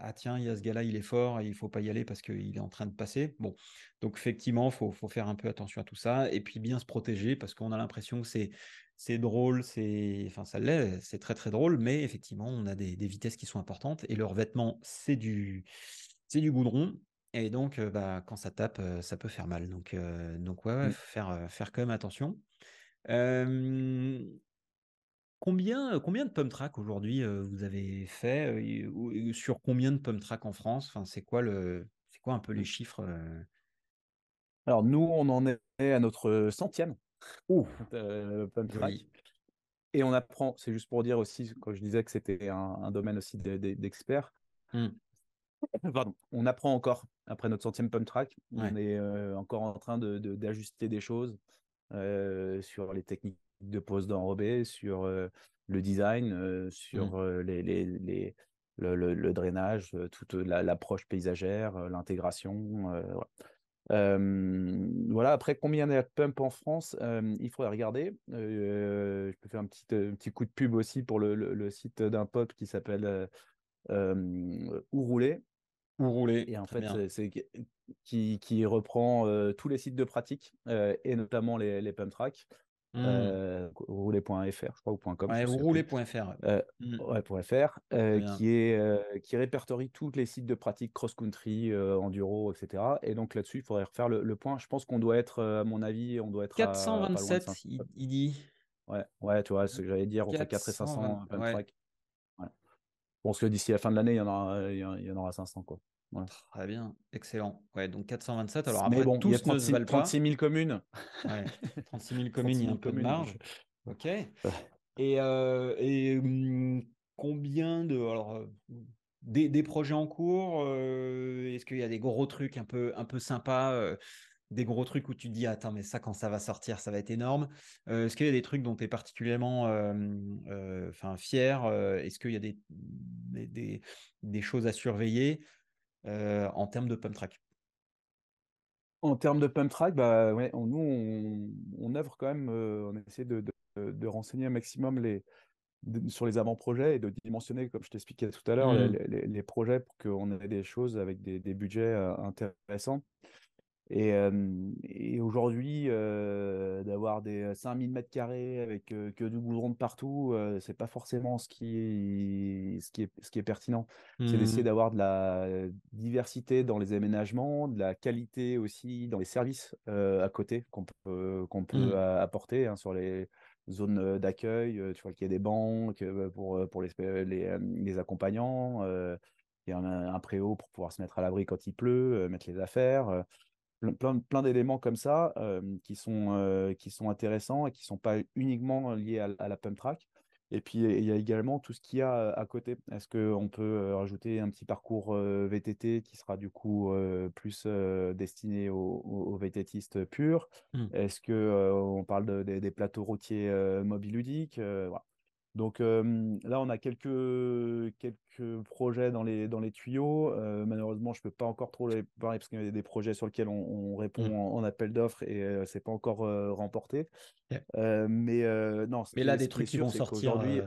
ah tiens, il y a ce gars-là, il est fort et il faut pas y aller parce qu'il est en train de passer. Bon, donc effectivement, faut, faut faire un peu attention à tout ça et puis bien se protéger parce qu'on a l'impression que c'est c'est drôle, c'est, enfin ça l'est, c'est très très drôle, mais effectivement, on a des, des vitesses qui sont importantes et leur vêtement, c'est du, c'est du goudron. Et donc, bah, quand ça tape, ça peut faire mal. Donc, donc ouais, ouais, faut faire, faire quand même attention. Euh, combien, combien de pump track aujourd'hui vous avez fait Sur combien de pump track en France? Enfin, C'est quoi, le, c'est quoi un peu les chiffres Alors, nous, on en est à notre centième. Ouh, pump track. Et on apprend, c'est juste pour dire aussi, quand je disais que c'était un, un domaine aussi d'experts, mmh. Pardon, on apprend encore après notre centième pump track. Ouais. On est encore en train d'ajuster de, de, des choses sur les techniques de pose d'enrobé, sur euh, le design, sur mmh. les, les, les le, le, le, drainage, toute l'approche la, paysagère, l'intégration. Voilà. voilà, après, combien il y a de pump en France? Il faudrait regarder. je peux faire un petit, petit coup de pub aussi pour le, le, site d'un pop qui s'appelle Où rouler. Où rouler. Et en fait, c'est qui, qui, reprend tous les sites de pratique et notamment les, les pump tracks. Mmh. rouler.fr, je crois, ou .com. Ouais, rouler.fr. Euh, mmh. ouais, .fr, qui, est, qui répertorie tous les sites de pratique cross-country, enduro, etc. Et donc là-dessus, il faudrait refaire le, point. Je pense qu'on doit être, à mon avis, on doit être 427, à, il, il, dit. Ouais, ouais, tu vois, ce que j'allais dire, on fait 4 et 500 pump track. Ouais. Je pense que d'ici la fin de l'année, il y en aura, il y en aura 500, quoi. Très bien, excellent. Ouais, donc 427. Alors après, bon, tous il y a 36, ne 36 000 communes. Ouais, 36 000 communes, il y a un peu de marge. Ok. Et, euh, et hum, combien de. Alors, euh, des, des, projets en cours euh, Est-ce qu'il y a des gros trucs un peu, un peu sympas des gros trucs où tu te dis attends mais ça quand ça va sortir ça va être énorme est-ce qu'il y a des trucs dont tu es particulièrement enfin fier est-ce qu'il y a des, des, des, choses à surveiller? Euh, en termes de pump track? En termes de pump track, bah, ouais, nous, on, on, œuvre quand même, euh, on essaie de, de, renseigner un maximum les, sur les avant-projets et de dimensionner, comme je t'expliquais tout à l'heure, les, mmh. les, projets pour qu'on ait des choses avec des, des budgets euh, intéressants. Et, et aujourd'hui, d'avoir des 5000 mètres carrés avec que du goudron de partout, c'est pas forcément ce qui est, ce qui est, ce qui est pertinent. C'est d'essayer mmh. d'avoir de la diversité dans les aménagements, de la qualité aussi dans les services à côté qu'on peut, qu'on peut mmh. apporter hein, sur les zones d'accueil. tu vois qu'il y a des banques pour, pour les, les, les accompagnants. il y a un, un, préau pour pouvoir se mettre à l'abri quand il pleut, mettre les affaires plein, plein d'éléments comme ça qui, sont, qui sont intéressants et qui ne sont pas uniquement liés à, la pump track. Et puis, il y a également tout ce qu'il y a à côté. Est-ce qu'on peut rajouter un petit parcours VTT qui sera du coup plus destiné aux, aux, VTTistes purs? Mmh. Est-ce qu'on parle des plateaux routiers mobiles ludiques voilà. Donc là, on a quelques, quelques projets dans les, dans les tuyaux. malheureusement, je ne peux pas encore trop les parler parce qu'il y a des projets sur lesquels on, répond mmh. en, appel d'offres et ce n'est pas encore remporté. mais non, mais là, des trucs qui vont sortir aujourd'hui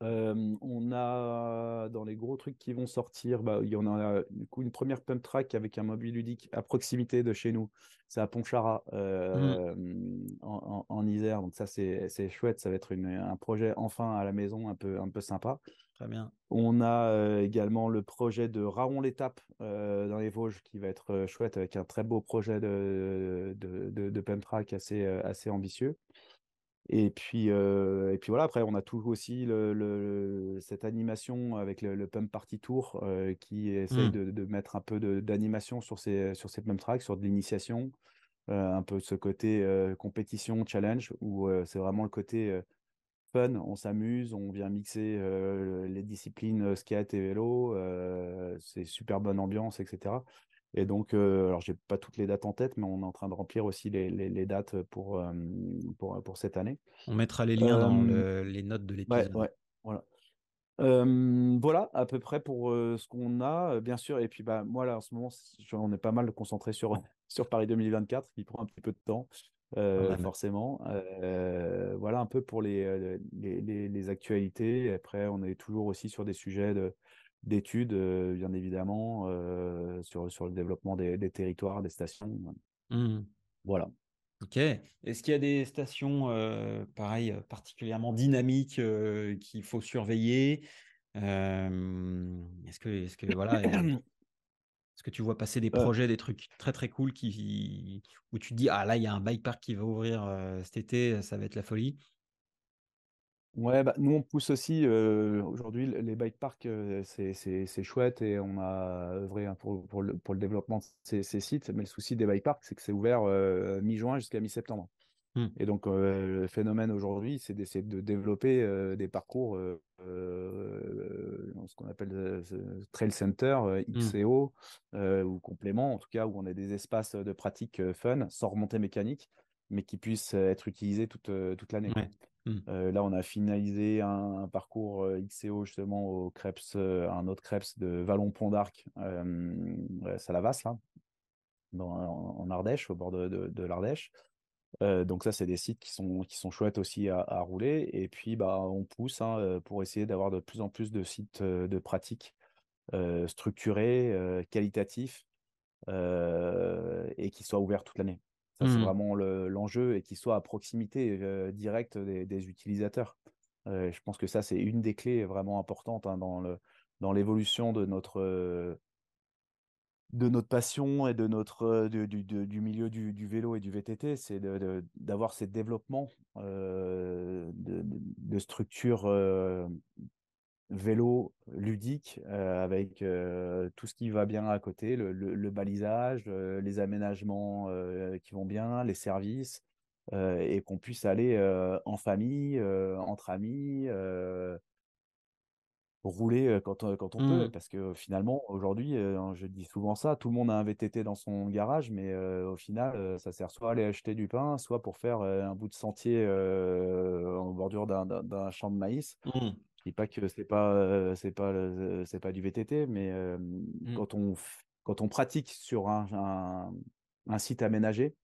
on a dans les gros trucs qui vont sortir, bah, il y en a du coup une première pump track avec un mobile ludique à proximité de chez nous. C'est à Pontcharra mmh. en, Isère. Donc ça c'est chouette. Ça va être un projet enfin à la maison un peu, un peu sympa. Très bien. On a également le projet de Raon l'étape dans les Vosges qui va être chouette avec un très beau projet de, de, de pump track assez, assez ambitieux. Et puis, et puis voilà, après, on a toujours aussi le, cette animation avec le, Pump Party Tour qui essaye mmh. de, mettre un peu d'animation sur ces, sur ces pump tracks, sur de l'initiation, un peu ce côté compétition, challenge, où c'est vraiment le côté fun, on s'amuse, on vient mixer les disciplines skate et vélo, c'est super bonne ambiance, etc. Et donc, euh, alors, j'ai pas toutes les dates en tête, mais on est en train de remplir aussi les, les, dates pour, euh, pour, pour, cette année. On mettra les liens dans les notes de l'épisode. Ouais, voilà. voilà à peu près pour ce qu'on a, bien sûr. Et puis, bah, moi, là, en ce moment, on est pas mal concentré sur, sur Paris 2024, qui prend un petit peu de temps, forcément. voilà un peu pour les, les, les, les actualités. Après, on est toujours aussi sur des sujets de d'études, bien évidemment, sur, sur le développement des, territoires, des stations. Mmh. Voilà. Ok. Est-ce qu'il y a des stations, pareil, particulièrement dynamiques qu'il faut surveiller? Est-ce que, est-ce que voilà, est-ce que tu vois passer des projets, des trucs très très cool qui, où tu te dis ah là il y a un bike park qui va ouvrir cet été, ça va être la folie. Ouais, bah, nous on pousse aussi aujourd'hui les bike parks, c'est chouette et on a œuvré hein, pour, pour, le, pour le développement de ces, ces, sites. Mais le souci des bike parks, c'est que c'est ouvert mi-juin jusqu'à mi-septembre. Mmh. Et donc le phénomène aujourd'hui, c'est d'essayer de développer des parcours, ce qu'on appelle trail center, mmh. XCO ou complément, en tout cas où on a des espaces de pratique fun, sans remontée mécanique, mais qui puissent être utilisés toute, toute l'année. Mmh. Là, on a finalisé un, parcours XCO justement au Krebs, euh, un autre Krebs de Vallon-Pont d'Arc, Salavas, là. en, Ardèche, au bord de, l'Ardèche. donc ça, c'est des sites qui sont, qui sont chouettes aussi à, rouler. Et puis, bah, on pousse hein, pour essayer d'avoir de plus en plus de sites de pratique structurés, qualitatifs et qui soient ouverts toute l'année. Ça, c'est mmh. vraiment l'enjeu et qui soient à proximité directe des, utilisateurs. je pense que ça, c'est une des clés vraiment importantes hein, dans l'évolution de notre de notre passion et de notre du, du, milieu du, du, vélo et du VTT, c'est d'avoir ces développements de, de, structures vélo ludique avec tout ce qui va bien à côté, le, le, balisage, les aménagements qui vont bien, les services, et qu'on puisse aller en famille, entre amis, rouler quand, quand on peut. Mmh. Parce que finalement, aujourd'hui, je dis souvent ça, tout le monde a un VTT dans son garage, mais au final, ça sert soit à aller acheter du pain, soit pour faire un bout de sentier en bordure d'un champ de maïs. Mmh. Dis pas que c'est pas c'est pas c'est pas du VTT, mais mmh. quand on quand on pratique sur un, un, site aménagé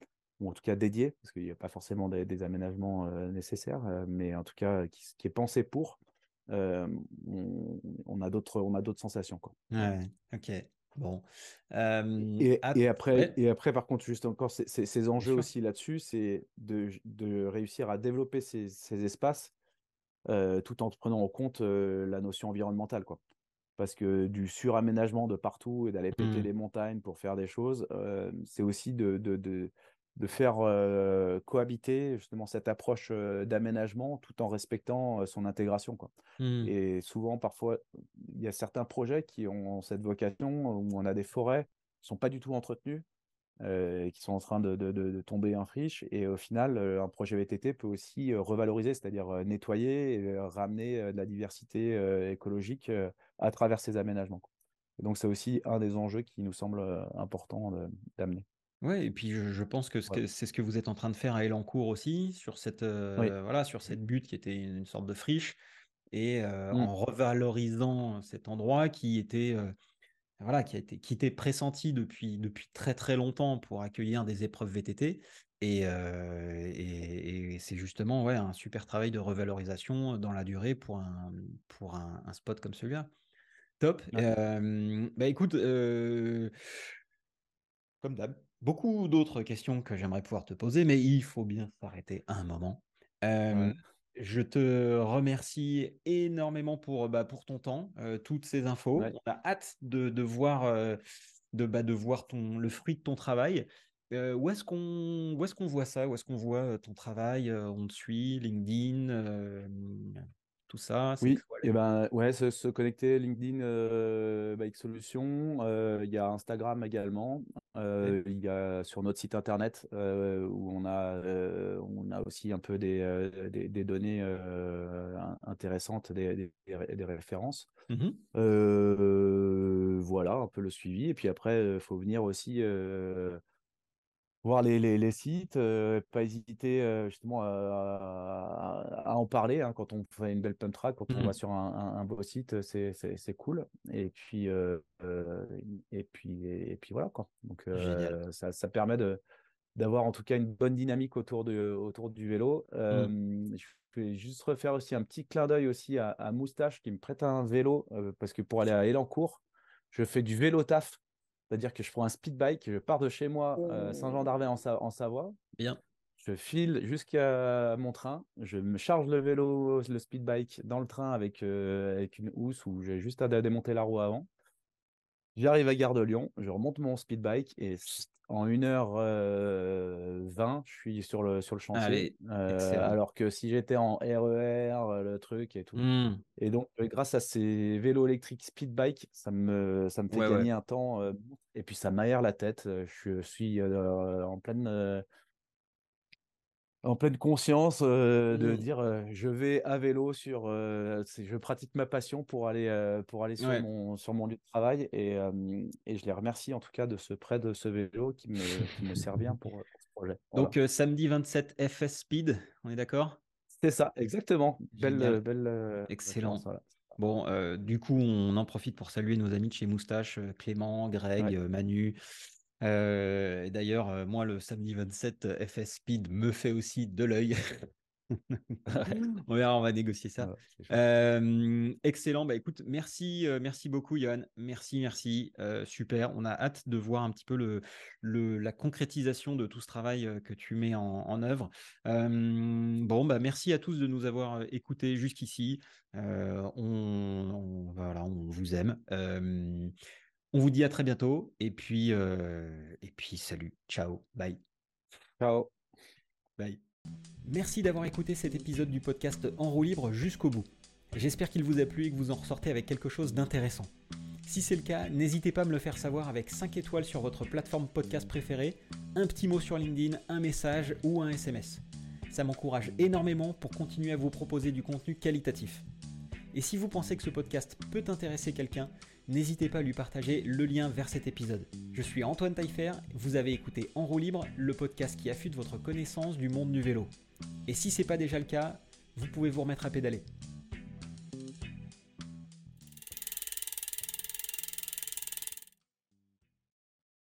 ou en tout cas dédié, parce qu'il n'y a pas forcément des, aménagements nécessaires, mais en tout cas qui, qui est pensé pour, on, a d'autres on a d'autres sensations quoi. Ouais, ok. Bon. et, et, après, et après, par contre, juste encore, ces enjeux aussi là-dessus, c'est de, de, réussir à développer ces, ces espaces tout en prenant en compte la notion environnementale. Quoi. Parce que du suraménagement de partout et d'aller péter mmh. les montagnes pour faire des choses, c'est aussi de, de, de, de faire cohabiter justement cette approche d'aménagement tout en respectant son intégration. Quoi. Mmh. Et souvent, parfois, il y a certains projets qui ont cette vocation où on a des forêts qui ne sont pas du tout entretenues euh, qui sont en train de, tomber en friche. Et au final, euh, un projet VTT peut aussi euh, revaloriser, c'est-à-dire nettoyer et ramener de la diversité écologique à travers ces aménagements. donc, c'est aussi un des enjeux qui nous semble important d'amener. Oui, et puis je, pense que c'est ce que vous êtes en train de faire à Elancourt aussi, sur cette, voilà, sur cette butte qui était une, sorte de friche, et mmh. en revalorisant cet endroit qui était voilà, qui a été qui était pressenti depuis, depuis très très longtemps pour accueillir des épreuves VTT. Et, et, c'est justement ouais, un super travail de revalorisation dans la durée pour un, pour un, spot comme celui-là. Top. bah écoute, comme d'hab, beaucoup d'autres questions que j'aimerais pouvoir te poser, mais il faut bien s'arrêter un moment. Je te remercie énormément pour, bah, pour ton temps, toutes ces infos. On a hâte de, voir, de, bah, de voir ton, le fruit de ton travail. où est-ce qu'on est qu'on voit ça? Où est-ce qu'on voit ton travail On te suit, LinkedIn, tout ça Oui, et ben, ouais, se, connecter LinkedIn, bah, X Solutions. Il y a Instagram également. Il y a sur notre site internet où on a, on a aussi un peu des, des, données intéressantes, des, des, références. Mmh voilà, un peu le suivi. Et puis après, il faut venir aussi voir les, les, sites, pas hésiter justement à, en parler hein, quand on fait une belle pump track, quand on va mmh. sur un, beau site, c'est cool. Et puis, et puis, et, puis voilà quoi. Donc ça, ça, permet de d'avoir en tout cas une bonne dynamique autour, de, autour du vélo. Mmh. Je vais juste refaire aussi un petit clin d'œil aussi à, Moustache qui me prête un vélo parce que pour aller à Elancourt, je fais du vélo taf c'est-à-dire que je prends un speed bike, je pars de chez moi, euh, Saint-Jean-d'Arvey en, en, Savoie. Bien. Je file jusqu'à mon train, je me charge le vélo, le speed bike dans le train avec, euh, avec une housse où j'ai juste à démonter la roue avant. J'arrive à Gare de Lyon, je remonte mon speed bike et en 1h20, euh, je suis sur le, sur le chantier. alors que si j'étais en RER, e le truc et tout. Mmh. Et donc, grâce à ces vélos électriques speed bike, ça me, ça me fait gagner un temps. et puis, ça m'aère la tête. Je suis en pleine en pleine conscience de mmh. dire je vais à vélo sur je pratique ma passion pour aller pour aller sur mon sur mon lieu de travail et, et, je les remercie en tout cas de ce prêt de ce vélo qui me, qui me sert bien pour, ce projet. Donc samedi 27 FS Speed, on est d'accord? C'est ça, exactement. Belle belle excellent. Bon, du coup, on en profite pour saluer nos amis de chez Moustache, Clément, Greg, Manu, D'ailleurs, moi, le samedi 27, FS Speed me fait aussi de l'œil. on verra, on va négocier ça. excellent. Bah écoute, merci, merci beaucoup, Johan. Merci, merci. super. On a hâte de voir un petit peu le, le la concrétisation de tout ce travail que tu mets en, œuvre. bon, bah merci à tous de nous avoir écoutés jusqu'ici. on, voilà, on vous aime. On vous dit à très bientôt. Et puis, et puis salut. Ciao. Bye. Ciao. Bye. Merci d'avoir écouté cet épisode du podcast En roue libre jusqu'au bout. J'espère qu'il vous a plu et que vous en ressortez avec quelque chose d'intéressant. Si c'est le cas, n'hésitez pas à me le faire savoir avec 5 étoiles sur votre plateforme podcast préférée, un petit mot sur LinkedIn, un message ou un SMS. Ça m'encourage énormément pour continuer à vous proposer du contenu qualitatif. Et si vous pensez que ce podcast peut intéresser quelqu'un, n'hésitez pas à lui partager le lien vers cet épisode. Je suis Antoine Taillefer, vous avez écouté En roue libre, le podcast qui affûte votre connaissance du monde du vélo. Et si ce n'est pas déjà le cas, vous pouvez vous remettre à pédaler.